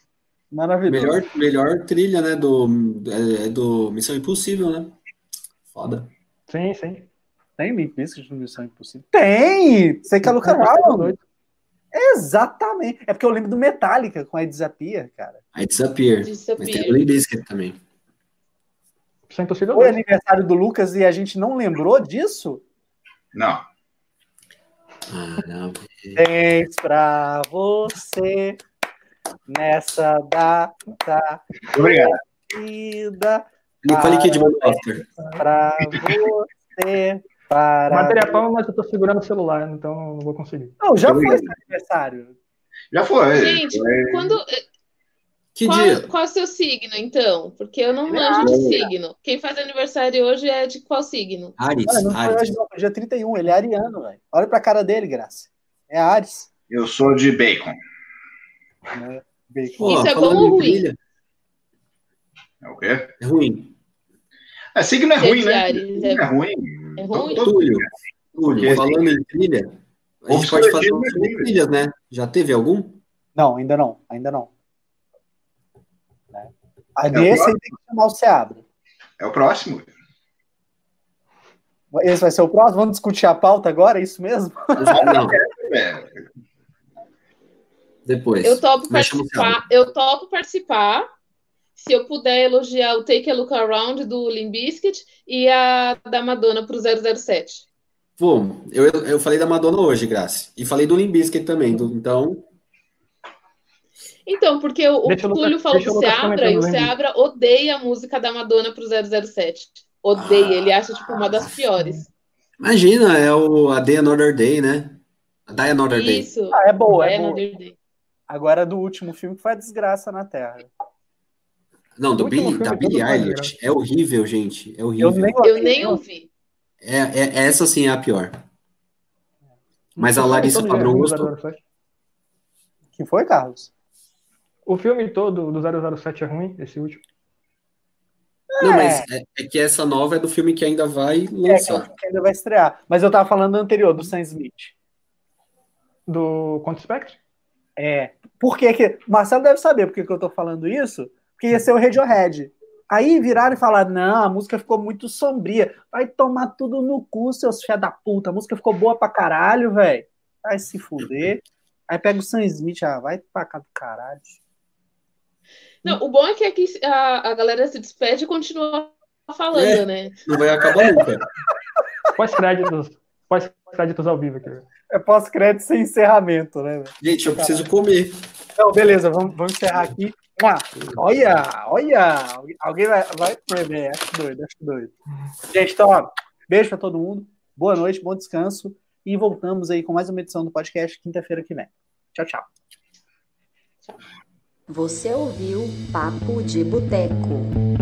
Maravilhoso. Melhor, melhor trilha, né, do, é, do Missão Impossível, né? Foda. Sim, sim. Tem Limp Bizkit no Missão Impossível? Tem! Você quer Luca Brown? Exatamente. É porque eu lembro do Metallica com a Disappear, cara. A Disappear. Mas tem o Limp também. Sem torcida Foi aniversário do Lucas e a gente não lembrou disso? Não. Ah, não. Thanks pra você nessa data. Obrigado. Querida, Nicole Kidman Pra você para... Matéria palma, mas eu tô segurando o celular, então não vou conseguir. Não, já foi seu aniversário. Já foi. Gente, foi. quando. Que qual, dia? Qual é o seu signo, então? Porque eu não manjo de signo. Quem faz aniversário hoje é de qual signo? Ares. Olha, não Ares. foi hoje, não. Foi dia 31. Ele é ariano, velho. Olha pra cara dele, Graça. É Ares. Eu sou de bacon. É, bacon. Pô, Isso é bom ou ruim? trilha, É o quê? É ruim. É, signo é ruim, né? É- é ruim. É ruim? Túlio, Túlio, falando em trilha, a gente pode fazer um é sobre trilhas, né? Já teve algum? Não, ainda não. Ainda não. Né? A É o desse tem que chamar o Seabra. É o próximo. Esse vai ser o próximo? Vamos discutir a pauta agora? É isso mesmo? Não, [LAUGHS] É, depois. Eu topo Mas participar. Eu topo participar. Se eu puder elogiar o Take a Look Around do Limp Bizkit e a da Madonna pro 007. Pô, eu, eu falei da Madonna hoje, Graça. E falei do Limp Bizkit também. do- então, Então, porque o, o Deixa o Lucas- Túlio falou do Seabra e o Seabra odeia a música da Madonna pro 007. Odeia, ele acha tipo uma das piores. imagina, é o A Day Another Day, né? A Die Another Day. Isso. Ah, é boa, é É, boa. Another Day. Agora do último filme que foi a desgraça na Terra. Não, do Billy, da Billie Eilish. É horrível, gente. É Eu horrível. nem, Eu nem ouvi. É, é- essa sim é a pior. Mas a Larissa é Padrão gostou. 007. Que foi, Carlos? O filme todo do 007 é ruim, esse último. Não, mas é, é, que essa nova é do filme que ainda vai lançar. É, que ainda vai estrear. Mas eu tava falando do anterior, do Sam Smith. Do Conto Spectre? É. Por que que... Marcelo deve saber por que, que eu tô falando isso. Porque ia ser o Radiohead. Aí viraram e falaram: não, a música ficou muito sombria. Vai tomar tudo no cu, seus fé da puta. A música ficou boa pra caralho, velho. Vai se fuder. Aí pega o Sam Smith, ah, vai pra cá do caralho. Não, o bom é que aqui a, a galera se despede e continua falando, é, né? Não vai acabar nunca. Pós-créditos. Pós-créditos ao vivo aqui. É pós-crédito sem encerramento, né? Gente, eu preciso comer. Então, beleza, vamos, vamos encerrar aqui. Ah, olha, olha, alguém vai, vai comer, acho doido, acho doido. Gente, então, ó, beijo pra todo mundo, boa noite, bom descanso e voltamos aí com mais uma edição do podcast quinta-feira que vem. Tchau, tchau. Você ouviu Papo de Boteco.